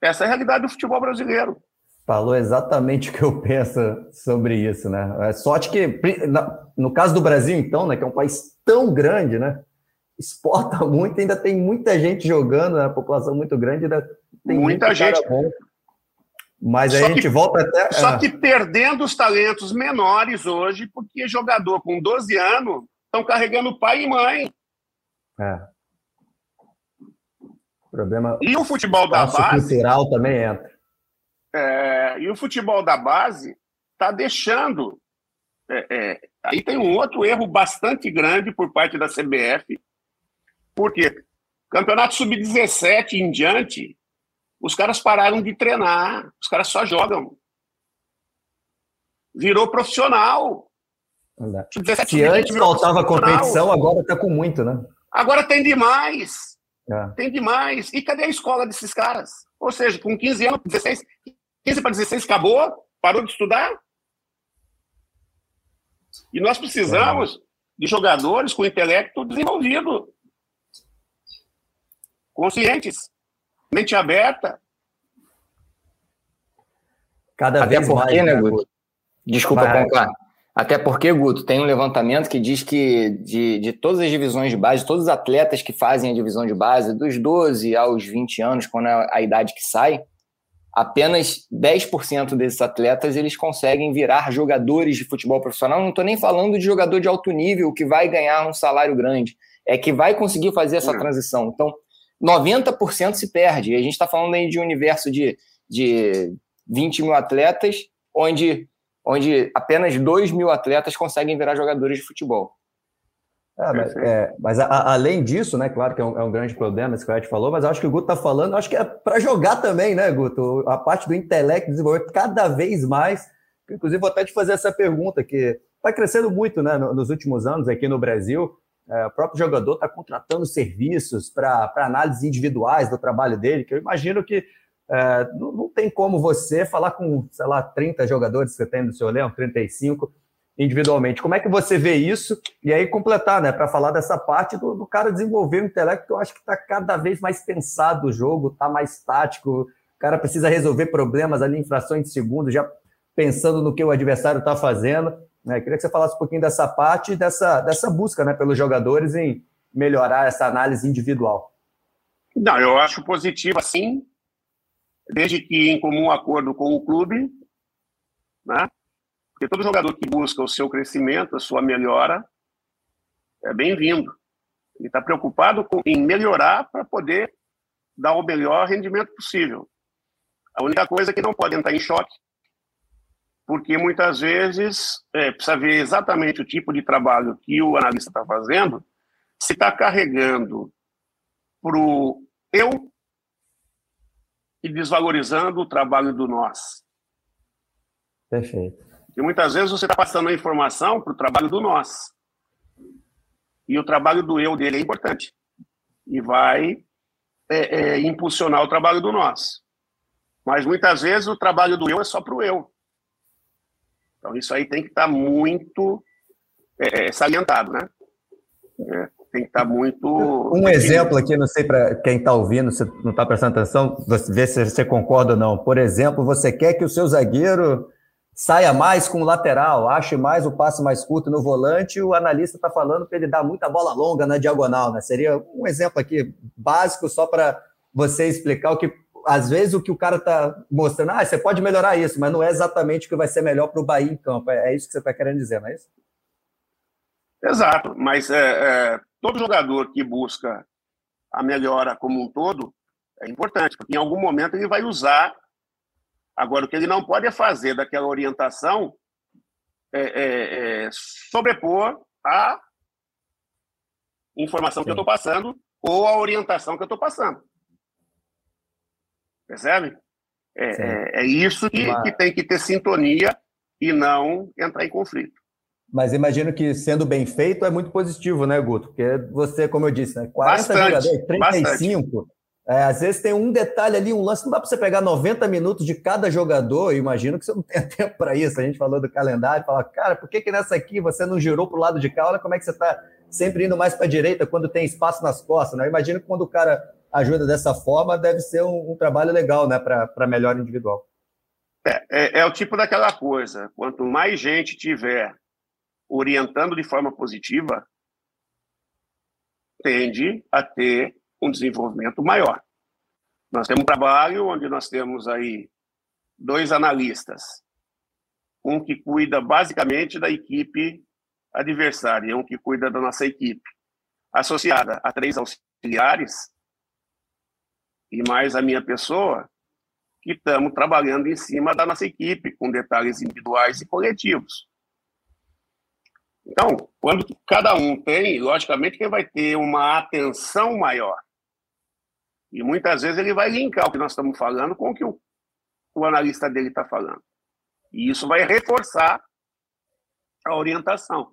Essa é a realidade do futebol brasileiro. Falou exatamente o que eu penso sobre isso, né? É sorte que, no caso do Brasil, então, né, que é um país tão grande, né? Exporta muito, ainda tem muita gente jogando, né, a população muito grande, ainda tem muita gente. Mas aí a gente volta até. Só que perdendo os talentos menores hoje, porque jogador com 12 anos estão carregando pai e mãe. É. Problema. E o futebol da base. cultural também entra. É, e o futebol da base está deixando. É, é, aí tem um outro erro bastante grande por parte da CBF, porque campeonato sub-17 em diante os caras pararam de treinar, os caras só jogam. Virou profissional. Se antes faltava competição, agora está com muito, né? Agora tem demais. É. Tem demais. E cadê a escola desses caras? Ou seja, com 15 anos, 16, 15 para 16 acabou, parou de estudar. E nós precisamos é. de jogadores com intelecto desenvolvido, conscientes mente aberta. Cada Até vez porque, mais. Né, né, Guto? Desculpa, concluir. Até porque, Guto, tem um levantamento que diz que de, de todas as divisões de base, todos os atletas que fazem a divisão de base, dos 12 aos 20 anos, quando é a idade que sai, apenas 10% desses atletas eles conseguem virar jogadores de futebol profissional. Não estou nem falando de jogador de alto nível que vai ganhar um salário grande, é que vai conseguir fazer essa transição. Então, 90% se perde. E a gente está falando aí de um universo de, de 20 mil atletas, onde, onde apenas 2 mil atletas conseguem virar jogadores de futebol. É, mas, é, mas a, além disso, né, claro que é um, é um grande problema, isso que o Ed falou, mas acho que o Guto está falando, acho que é para jogar também, né, Guto? A parte do intelecto desenvolver cada vez mais. Inclusive, vou até te fazer essa pergunta, que está crescendo muito né, nos últimos anos aqui no Brasil. É, o próprio jogador está contratando serviços para análises individuais do trabalho dele, que eu imagino que é, não, não, tem como você falar com, sei lá, 30 jogadores que você tem no seu elenco, 35, individualmente. Como é que você vê isso? E aí completar, né, para falar dessa parte do, do, cara desenvolver o intelecto, que eu acho que está cada vez mais pensado o jogo, está mais tático, o cara precisa resolver problemas ali em frações de segundo, já pensando no que o adversário está fazendo. Né? Queria que você falasse um pouquinho dessa parte, dessa, dessa busca né, pelos jogadores em melhorar essa análise individual. Não, eu acho positivo assim, desde que em comum acordo com o clube, né? Porque todo jogador que busca o seu crescimento, a sua melhora, é bem-vindo. Ele está preocupado com, em melhorar para poder dar o melhor rendimento possível. A única coisa é que não pode entrar em choque, porque muitas vezes é, precisa ver exatamente o tipo de trabalho que o analista está fazendo, se está carregando para o eu e desvalorizando o trabalho do nós. Perfeito. E muitas vezes você está passando a informação para o trabalho do nós. E o trabalho do eu dele é importante. E vai é, é, impulsionar o trabalho do nós. Mas muitas vezes o trabalho do eu é só para o eu. Então isso aí tem que estar tá muito é, é, salientado, né? É tem que estar tá muito. Um exemplo aqui, não sei para quem está ouvindo, se não está prestando atenção, ver se você concorda ou não. Por exemplo, você quer que o seu zagueiro saia mais com o lateral, ache mais o passe mais curto no volante, o analista está falando para ele dar muita bola longa na diagonal, né? Seria um exemplo aqui básico só para você explicar o que às vezes o que o cara está mostrando, ah, você pode melhorar isso, mas não é exatamente o que vai ser melhor para o Bahia em campo. É, é isso que você está querendo dizer, não é isso? Exato, mas é, é, todo jogador que busca a melhora como um todo é importante, porque em algum momento ele vai usar. Agora, o que ele não pode é fazer daquela orientação é, é, é sobrepor a informação Sim. que eu estou passando ou a orientação que eu estou passando. Percebe? É, é, é, isso que, que tem que ter sintonia e não entrar em conflito. Mas imagino que sendo bem feito é muito positivo, né, Guto? Porque você, como eu disse, né, 40 bastante, jogadores, 35. É, às vezes tem um detalhe ali, um lance, não dá para você pegar 90 minutos de cada jogador, imagino que você não tenha tempo para isso. A gente falou do calendário, fala, cara, por que, que nessa aqui você não girou para o lado de cá? Olha como é que você está sempre indo mais para a direita quando tem espaço nas costas. Né? Eu imagino que quando o cara ajuda dessa forma, deve ser um, um trabalho legal né, para melhor individual. É, é, é o tipo daquela coisa, quanto mais gente tiver orientando de forma positiva, tende a ter um desenvolvimento maior. Nós temos um trabalho onde nós temos aí dois analistas, um que cuida basicamente da equipe adversária, um que cuida da nossa equipe, associada a três auxiliares e mais a minha pessoa, que estamos trabalhando em cima da nossa equipe, com detalhes individuais e coletivos. Então, quando cada um tem, logicamente que vai ter uma atenção maior. E muitas vezes ele vai linkar o que nós estamos falando com o que o, o analista dele está falando. E isso vai reforçar a orientação.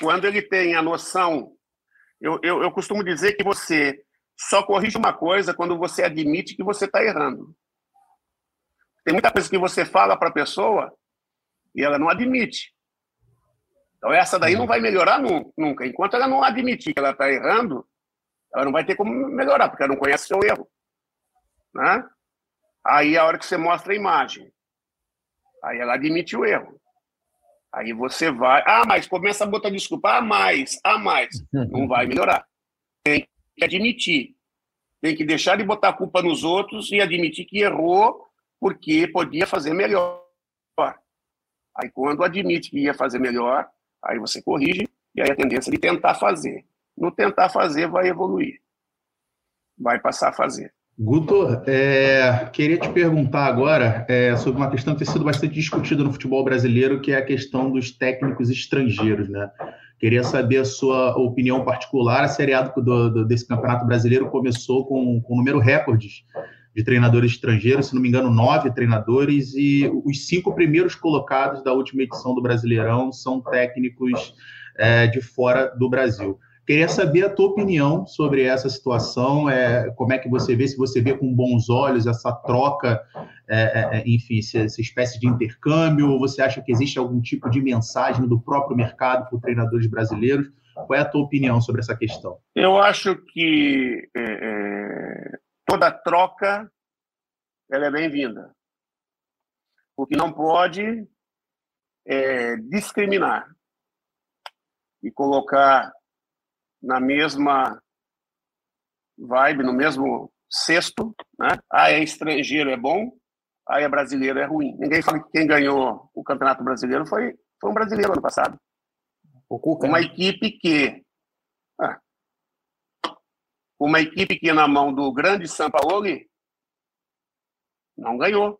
Quando ele tem a noção. Eu, eu, eu costumo dizer que você só corrige uma coisa quando você admite que você está errando. Tem muita coisa que você fala para a pessoa e ela não admite. Então, essa daí não vai melhorar nunca. Enquanto ela não admitir que ela está errando, ela não vai ter como melhorar, porque ela não conhece seu erro. Né? Aí, a hora que você mostra a imagem, aí ela admite o erro. Aí você vai. Ah, mas começa a botar desculpa. Ah, mais, ah, mais. Não vai melhorar. Tem que admitir. Tem que deixar de botar a culpa nos outros e admitir que errou porque podia fazer melhor. Aí, quando admite que ia fazer melhor, Aí você corrige e aí a tendência é de tentar fazer. No tentar fazer, vai evoluir. Vai passar a fazer. Guto, é, queria te perguntar agora é, sobre uma questão que tem sido bastante discutida no futebol brasileiro, que é a questão dos técnicos estrangeiros, né? Queria saber a sua opinião particular. A Série A do, do, desse Campeonato Brasileiro começou com, um número recordes de treinadores estrangeiros, se não me engano, nove treinadores, e os cinco primeiros colocados da última edição do Brasileirão são técnicos é, de fora do Brasil. Queria saber a tua opinião sobre essa situação, é, como é que você vê, se você vê com bons olhos essa troca é, é, é, enfim, essa, espécie de intercâmbio? Ou você acha que existe algum tipo de mensagem do próprio mercado para treinadores brasileiros? Qual é a tua opinião sobre essa questão? Eu acho que é, é toda troca ela é bem-vinda. O que não pode é discriminar e colocar na mesma vibe, no mesmo cesto, né? Ah, é estrangeiro é bom, ah, é brasileiro é ruim. Ninguém fala que quem ganhou o Campeonato Brasileiro foi, foi um brasileiro ano passado. O Cuca, uma né? equipe que ah, uma equipe que na mão do grande Sampaoli não ganhou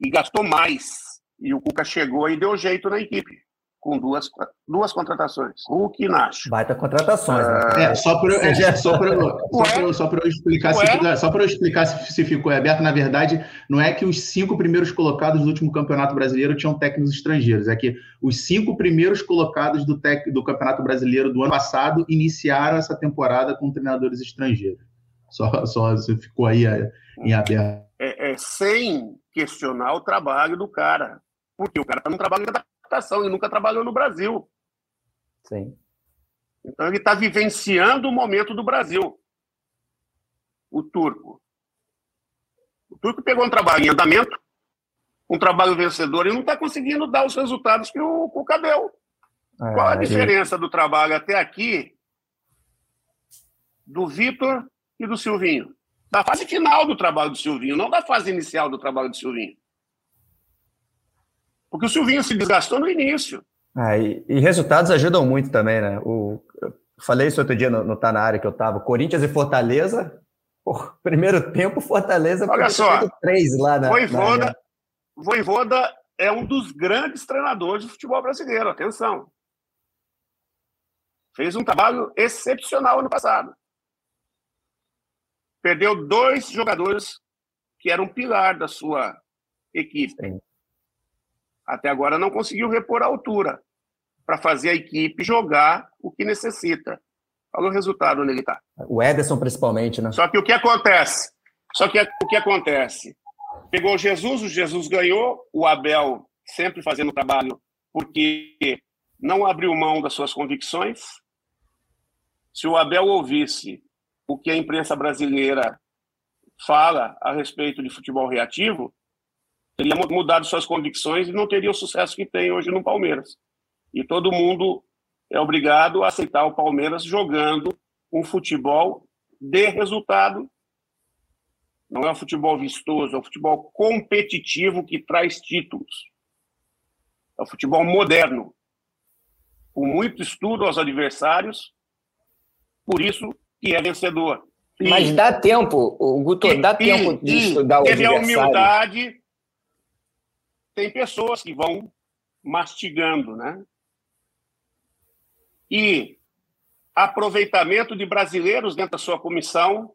e gastou mais. E o Cuca chegou e deu jeito na equipe com duas, duas contratações, Hulk e Nacho. Baita contratações, né? É, só para é, só só só eu explicar, se, só para eu explicar se, se ficou aberto, na verdade, não é que os cinco primeiros colocados do último Campeonato Brasileiro tinham técnicos estrangeiros, é que os cinco primeiros colocados do, tec, do Campeonato Brasileiro do ano passado iniciaram essa temporada com treinadores estrangeiros. Só, só ficou aí é, em aberto. É, é, sem questionar o trabalho do cara, porque o cara está no trabalho da adaptação, ele nunca trabalhou no Brasil. Sim. Então ele está vivenciando o momento do Brasil. O turco. O turco pegou um trabalho em andamento, um trabalho vencedor, e não está conseguindo dar os resultados que o Cuca deu. É, Qual a diferença do trabalho até aqui do Vitor e do Silvinho? Da fase final do trabalho do Silvinho, não da fase inicial do trabalho do Silvinho. Porque o Silvinho se desgastou no início. Ah, e, e, resultados ajudam muito também, né? O, eu falei isso outro dia no, no Tá Na Área que eu estava. Corinthians e Fortaleza, primeiro tempo, Fortaleza Olha só, três lá na. Voivoda, na... Voivoda é um dos grandes treinadores do futebol brasileiro, atenção. Fez um trabalho excepcional ano passado. Perdeu dois jogadores que eram pilar da sua equipe. Sim até agora não conseguiu repor a altura para fazer a equipe jogar o que necessita. Olha o resultado onde ele está. O Ederson, principalmente, né? Só que o que acontece? Só que o que acontece? Pegou o Jesus, o Jesus ganhou, o Abel sempre fazendo trabalho porque não abriu mão das suas convicções. Se o Abel ouvisse o que a imprensa brasileira fala a respeito de futebol reativo, teria mudado suas convicções e não teria o sucesso que tem hoje no Palmeiras. E todo mundo é obrigado a aceitar o Palmeiras jogando um futebol de resultado. Não é um futebol vistoso, é um futebol competitivo que traz títulos. É um futebol moderno, com muito estudo aos adversários, por isso que é vencedor. E, Mas dá tempo, o Guto, dá e, tempo de estudar o adversário. Teve a humildade tem pessoas que vão mastigando, né? E aproveitamento de brasileiros dentro da sua comissão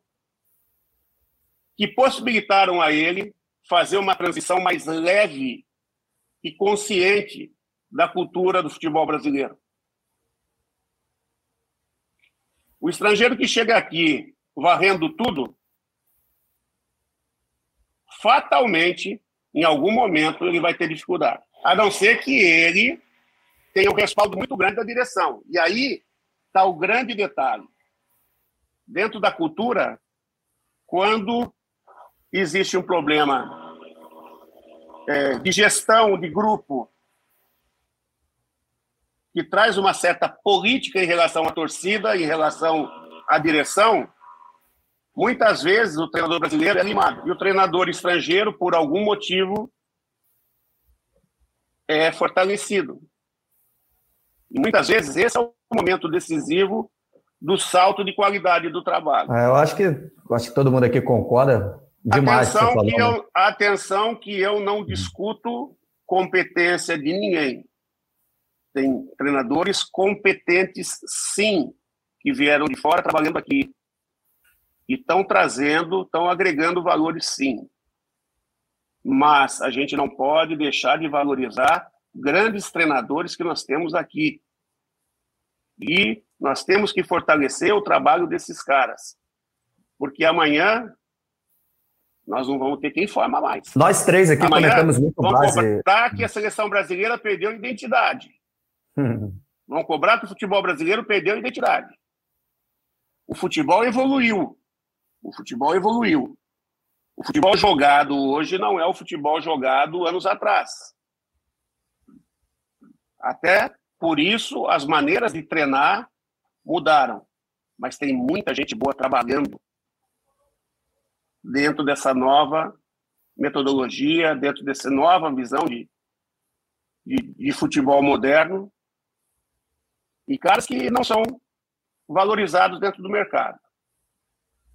que possibilitaram a ele fazer uma transição mais leve e consciente da cultura do futebol brasileiro. O estrangeiro que chega aqui varrendo tudo, fatalmente em algum momento ele vai ter dificuldade. A não ser que ele tenha um respaldo muito grande da direção. E aí está o grande detalhe. Dentro da cultura, quando existe um problema é, de gestão de grupo que traz uma certa política em relação à torcida, em relação à direção, Muitas vezes o treinador brasileiro é limado e o treinador estrangeiro, por algum motivo, é fortalecido. E muitas vezes esse é o momento decisivo do salto de qualidade do trabalho. É, eu acho que eu acho que todo mundo aqui concorda demais. Atenção, que, que eu, atenção que eu não discuto competência de ninguém. Tem treinadores competentes, sim, que vieram de fora trabalhando aqui e estão trazendo, estão agregando valores sim. Mas a gente não pode deixar de valorizar grandes treinadores que nós temos aqui. E nós temos que fortalecer o trabalho desses caras. Porque amanhã Nós não vamos ter quem forma mais. Nós três aqui Amanhã, comentamos muito vamos base. cobrar que a seleção brasileira perdeu identidade. Hum. Vamos cobrar que o futebol brasileiro perdeu identidade. O futebol evoluiu. O futebol evoluiu. O futebol jogado hoje não é o futebol jogado anos atrás. Até por isso as maneiras de treinar mudaram. Mas tem muita gente boa trabalhando dentro dessa nova metodologia, dentro dessa nova visão de, de, de futebol moderno, e caras que não são valorizados dentro do mercado.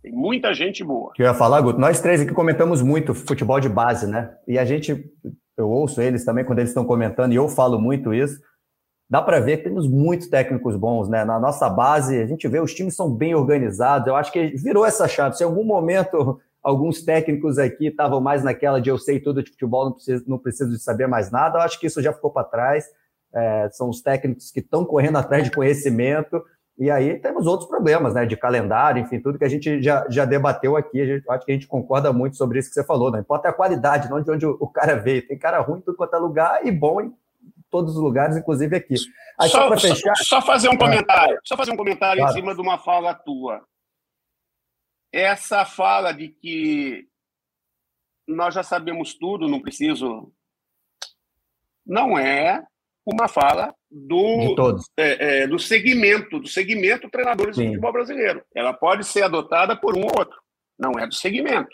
Tem muita gente boa. Eu ia falar, Guto, nós três aqui comentamos muito futebol de base, né? E a gente, eu ouço eles também quando eles estão comentando, e eu falo muito isso. Dá para ver que temos muitos técnicos bons, né? Na nossa base, a gente vê os times são bem organizados. Eu acho que virou essa chave. Se em algum momento alguns técnicos aqui estavam mais naquela de eu sei tudo de futebol, não preciso, não preciso de saber mais nada. Eu acho que isso já ficou para trás. É, são os técnicos que estão correndo atrás de conhecimento. E aí temos outros problemas, né? De calendário, enfim, tudo que a gente já, já debateu aqui. Gente, acho que a gente concorda muito sobre isso que você falou. Não importa a qualidade, não de onde o, o cara veio. Tem cara ruim em tudo quanto é lugar e bom em todos os lugares, inclusive aqui. Aí, só, só, fechar... só, só fazer um comentário, só fazer um comentário claro. em cima de uma fala tua essa fala de que nós já sabemos tudo, não preciso. Não é uma fala do, é, é, do segmento, do segmento treinadores Sim. do futebol brasileiro. Ela pode ser adotada por um ou outro. Não é do segmento.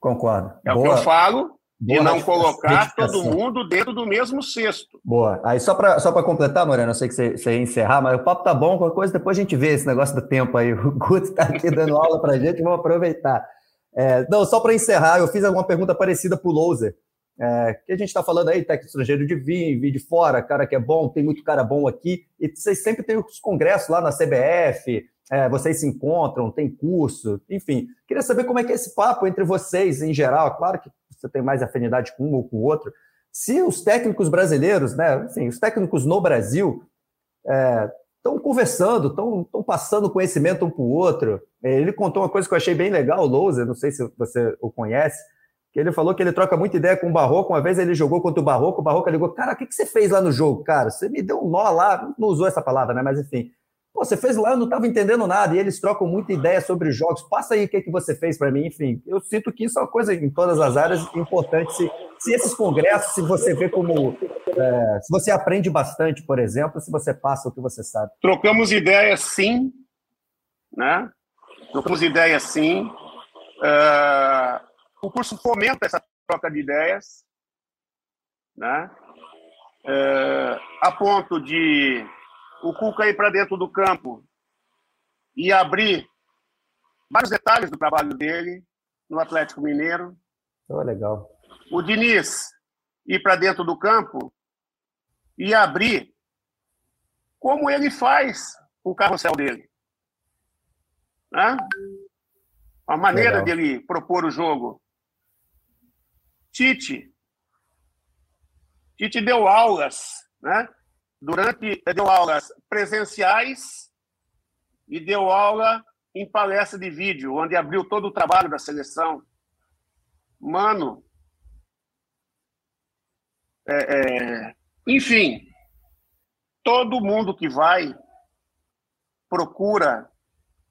Concordo. É Boa. o que eu falo de não colocar todo mundo dentro do mesmo cesto. Boa. Aí só para só completar, Moreno, eu sei que você, você ia encerrar, mas o papo tá bom, qualquer coisa depois a gente vê esse negócio do tempo aí. O Guto está aqui dando aula para gente, vamos aproveitar. É, não, só para encerrar, eu fiz alguma pergunta parecida para o Loser. É, que a gente está falando aí, técnico estrangeiro de vir, vir de fora, cara que é bom, tem muito cara bom aqui, e vocês sempre têm os congressos lá na CBF, é, vocês se encontram, tem curso, enfim. Queria saber como é que é esse papo entre vocês em geral. Claro que você tem mais afinidade com um ou com o outro. Se os técnicos brasileiros, né, assim, os técnicos no Brasil estão é, conversando, estão passando conhecimento um para o outro. É, ele contou uma coisa que eu achei bem legal, o não sei se você o conhece, que ele falou que ele troca muita ideia com o Barroco. Uma vez ele jogou contra o Barroco, o Barroco ligou, cara, o que, que você fez lá no jogo, cara? Você me deu um nó lá, não usou essa palavra, né? Mas enfim, Pô, você fez lá, eu não estava entendendo nada, e eles trocam muita ideia sobre os jogos. Passa aí o que, que você fez para mim, enfim. Eu sinto que isso é uma coisa em todas as áreas importante. Se, se esses congressos, se você vê como. É, se você aprende bastante, por exemplo, se você passa o que você sabe. Trocamos ideias, sim. Né? Trocamos ideias, sim. Uh, o curso fomenta essa troca de ideias. Né? Uh, a ponto de o Cuca ir para dentro do campo e abrir vários detalhes do trabalho dele no Atlético Mineiro. Oh, legal. O Diniz ir para dentro do campo e abrir como ele faz o carrossel dele. Né? A maneira legal. dele propor o jogo. Tite. Tite deu aulas, né? durante deu aulas presenciais e deu aula em palestra de vídeo, onde abriu todo o trabalho da seleção. Mano, é, é, enfim, todo mundo que vai procura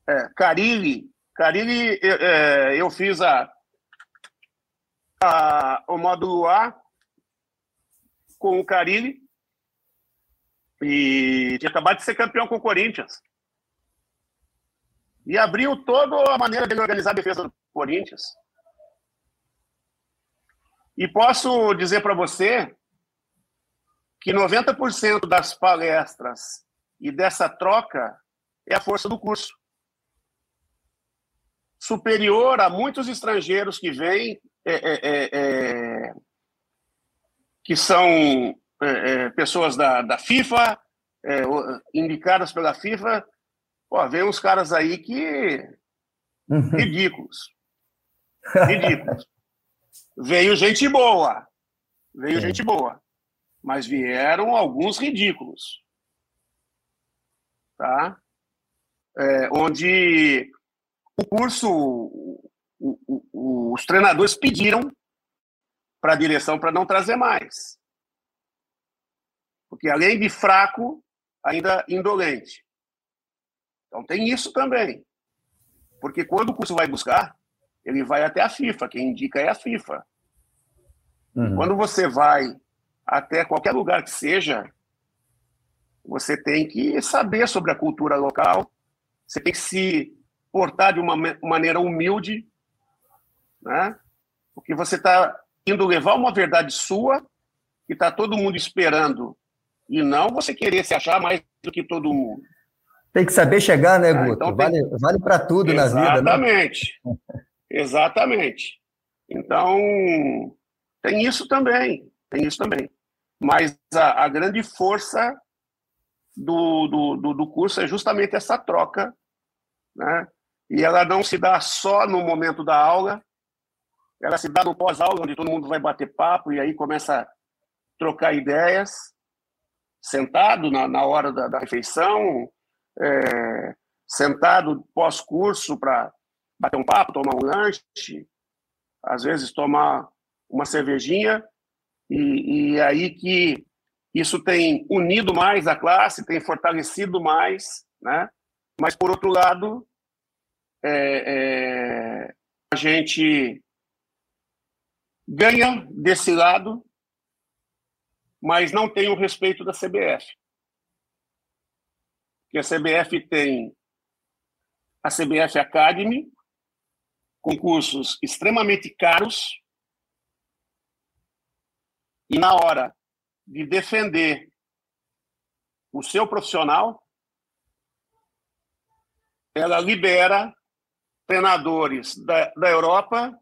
é, Carilli. Carilli, é, eu fiz a, a, o módulo A com o Carilli e tinha acabado de ser campeão com o Corinthians. E abriu toda a maneira de organizar a defesa do Corinthians. E posso dizer para você que 90% das palestras e dessa troca é a força do curso. Superior a muitos estrangeiros que vêm, é, é, é, é que são é, pessoas da, da FIFA, indicadas pela FIFA, pô, vem uns caras aí que. Uhum. ridículos. Ridículos. Veio gente boa. Veio gente boa. Mas vieram alguns ridículos. Tá? É, onde o curso, o, o, os treinadores pediram para a direção para não trazer mais. Porque além de fraco, ainda indolente. Então tem isso também. Porque quando o curso vai buscar, ele vai até a FIFA, quem indica é a FIFA. Uhum. Quando você vai até qualquer lugar que seja, você tem que saber sobre a cultura local, você tem que se portar de uma maneira humilde, né? Porque você está indo levar uma verdade sua, que está todo mundo esperando, e não você querer se achar mais do que todo mundo. Tem que saber chegar, né, ah, Guto? então vale tem... vale para tudo Exatamente. na vida, né? Exatamente. Exatamente. Então, tem isso também, tem isso também. Mas a, a grande força do, do, do, do, curso é justamente essa troca, né? E ela não se dá só no momento da aula, ela se dá no pós-aula, onde todo mundo vai bater papo e aí começa a trocar ideias, sentado na, na hora da, da refeição, é, sentado pós-curso para bater um papo, tomar um lanche, às vezes tomar uma cervejinha, e, e aí que isso tem unido mais a classe, tem fortalecido mais, né? Mas, por outro lado, é, é, a gente ganha desse lado, mas não tem o respeito da CBF. Que a CBF tem a CBF Academy, com cursos extremamente caros, e na hora de defender o seu profissional, ela libera treinadores da, da Europa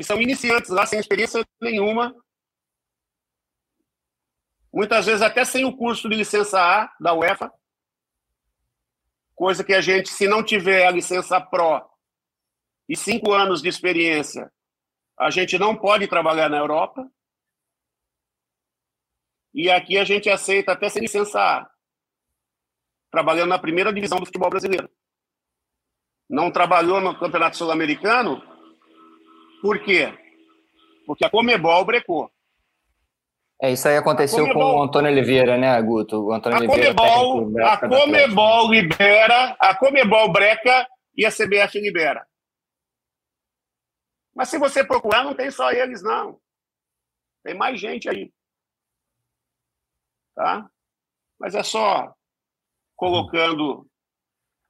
que são iniciantes lá sem experiência nenhuma, muitas vezes até sem o curso de licença A da UEFA, coisa que a gente, se não tiver a licença Pro e cinco anos de experiência, a gente não pode trabalhar na Europa. E aqui a gente aceita até sem licença A, trabalhando na primeira divisão do futebol brasileiro. Não trabalhou no Campeonato Sul-Americano, por quê? Porque a Comebol brecou. É, isso aí aconteceu Comebol, com o Antônio Oliveira, né, Guto? O Antônio a Oliveira, Comebol, a Comebol libera, a Comebol breca e a CBF libera. Mas se você procurar, não tem só eles, não. Tem mais gente aí tá? Mas é só colocando.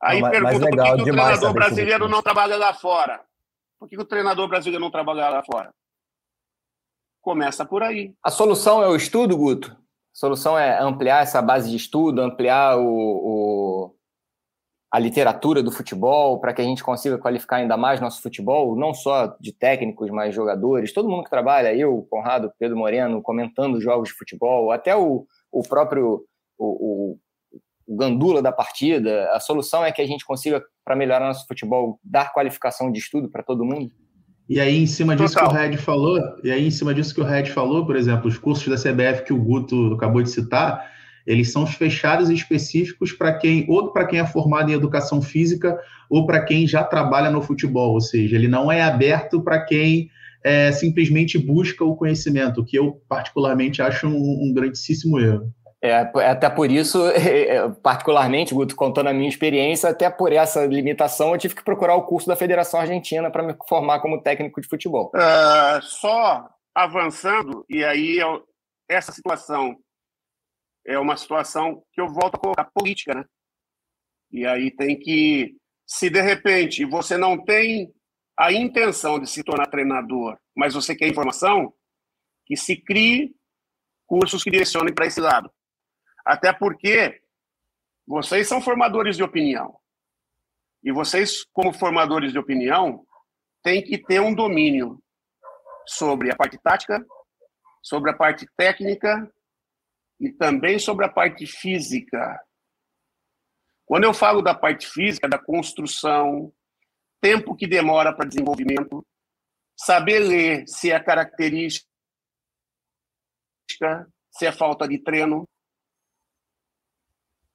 Aí não, pergunta por que, que o treinador brasileiro não trabalha lá fora? Por que, o treinador brasileiro não trabalha lá fora? Começa por aí. A solução é o estudo, Guto? A solução é ampliar essa base de estudo, ampliar o, o a literatura do futebol para que a gente consiga qualificar ainda mais nosso futebol, não só de técnicos, mas jogadores, todo mundo que trabalha, eu, Conrado, Pedro Moreno, comentando jogos de futebol, até o, o próprio o, o, o gandula da partida. A solução é que a gente consiga, para melhorar nosso futebol, dar qualificação de estudo para todo mundo. E aí, em cima disso Total. que o Red falou, e aí, em cima disso que o Red falou, por exemplo, os cursos da CBF que o Guto acabou de citar, eles são fechados e específicos para quem, ou para quem é formado em educação física, ou para quem já trabalha no futebol, ou seja, ele não é aberto para quem é, simplesmente busca o conhecimento, que eu particularmente acho um, um grandíssimo erro. É, até por isso, particularmente, Guto, contando a minha experiência, até por essa limitação, eu tive que procurar o curso da Federação Argentina para me formar como técnico de futebol. Uh, só avançando, e aí eu, essa situação é uma situação que eu volto a colocar política, né? E aí tem que, se de repente você não tem a intenção de se tornar treinador, mas você quer informação, que se crie cursos que direcionem para esse lado. Até porque vocês são formadores de opinião. E vocês, como formadores de opinião, têm que ter um domínio sobre a parte tática, sobre a parte técnica e também sobre a parte física. Quando eu falo da parte física, da construção, tempo que demora para desenvolvimento, saber ler se é característica, se é falta de treino.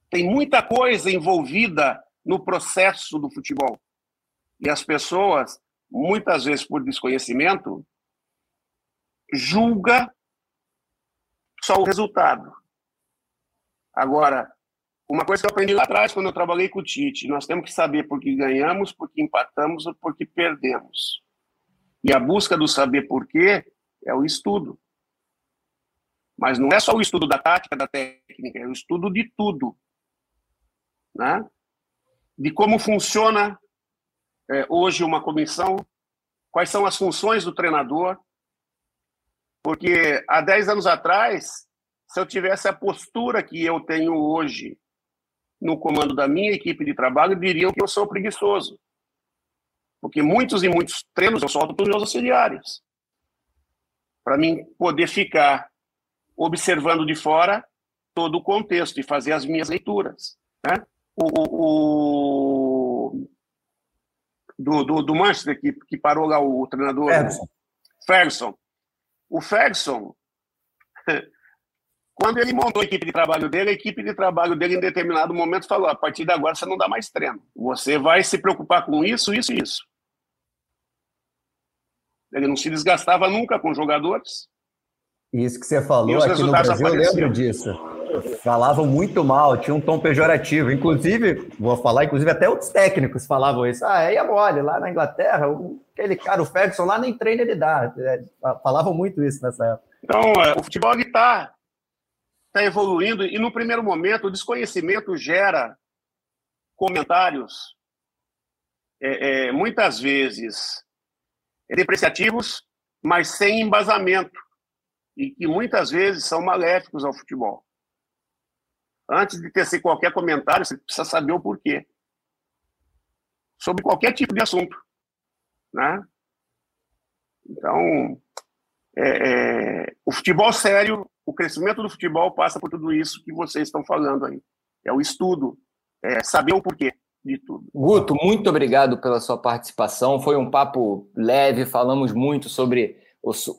Tem muita coisa envolvida no processo do futebol. E as pessoas muitas vezes por desconhecimento, julga só o resultado. Agora, uma coisa que eu aprendi lá atrás, quando eu trabalhei com o Tite, nós temos que saber por que ganhamos, por que empatamos ou por que perdemos. E a busca do saber por quê é o estudo. Mas não é só o estudo da tática, da técnica, é o estudo de tudo. Né? De como funciona é, hoje uma comissão, quais são as funções do treinador. Porque há 10 anos atrás, se eu tivesse a postura que eu tenho hoje no comando da minha equipe de trabalho, diriam que eu sou preguiçoso. Porque muitos e muitos treinos eu solto para os meus auxiliares. Para mim poder ficar observando de fora todo o contexto e fazer as minhas leituras. Né? O, o, do, do, do, Manchester, que, que parou lá o, treinador Ferguson. Ferguson. O Ferguson, quando ele montou a equipe de trabalho dele, a equipe de trabalho dele, em determinado momento, falou: a partir de agora você não dá mais treino. Você vai se preocupar com isso, isso e isso. Ele não se desgastava nunca com jogadores. Isso que você falou aqui no Brasil, eu lembro disso. Falavam muito mal, tinha um tom pejorativo. Inclusive, vou falar, inclusive até outros técnicos falavam isso. Ah, é mole, lá na Inglaterra, aquele cara, o Ferguson, lá nem treino ele dá. É, falavam muito isso nessa época. Então, é, o futebol está tá evoluindo e no primeiro momento o desconhecimento gera comentários é, é, muitas vezes depreciativos, mas sem embasamento e que muitas vezes são maléficos ao futebol. Antes de tecer qualquer comentário, você precisa saber o porquê. Sobre qualquer tipo de assunto. Né? Então, é, é, o futebol sério, o crescimento do futebol passa por tudo isso que vocês estão falando aí. É o estudo, é saber o porquê de tudo. Guto, muito obrigado pela sua participação. Foi um papo leve, falamos muito sobre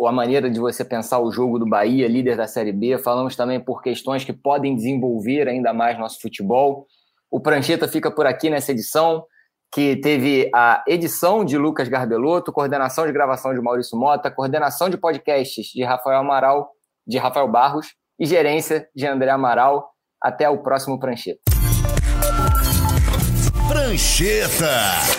a maneira de você pensar o jogo do Bahia, líder da Série B. Falamos também por questões que podem desenvolver ainda mais nosso futebol. O Prancheta fica por aqui nessa edição, que teve a edição de Lucas Garbelotto, coordenação de gravação de Maurício Mota, coordenação de podcasts de Rafael Amaral, de Rafael Barros e gerência de André Amaral. Até o próximo Prancheta. Prancheta.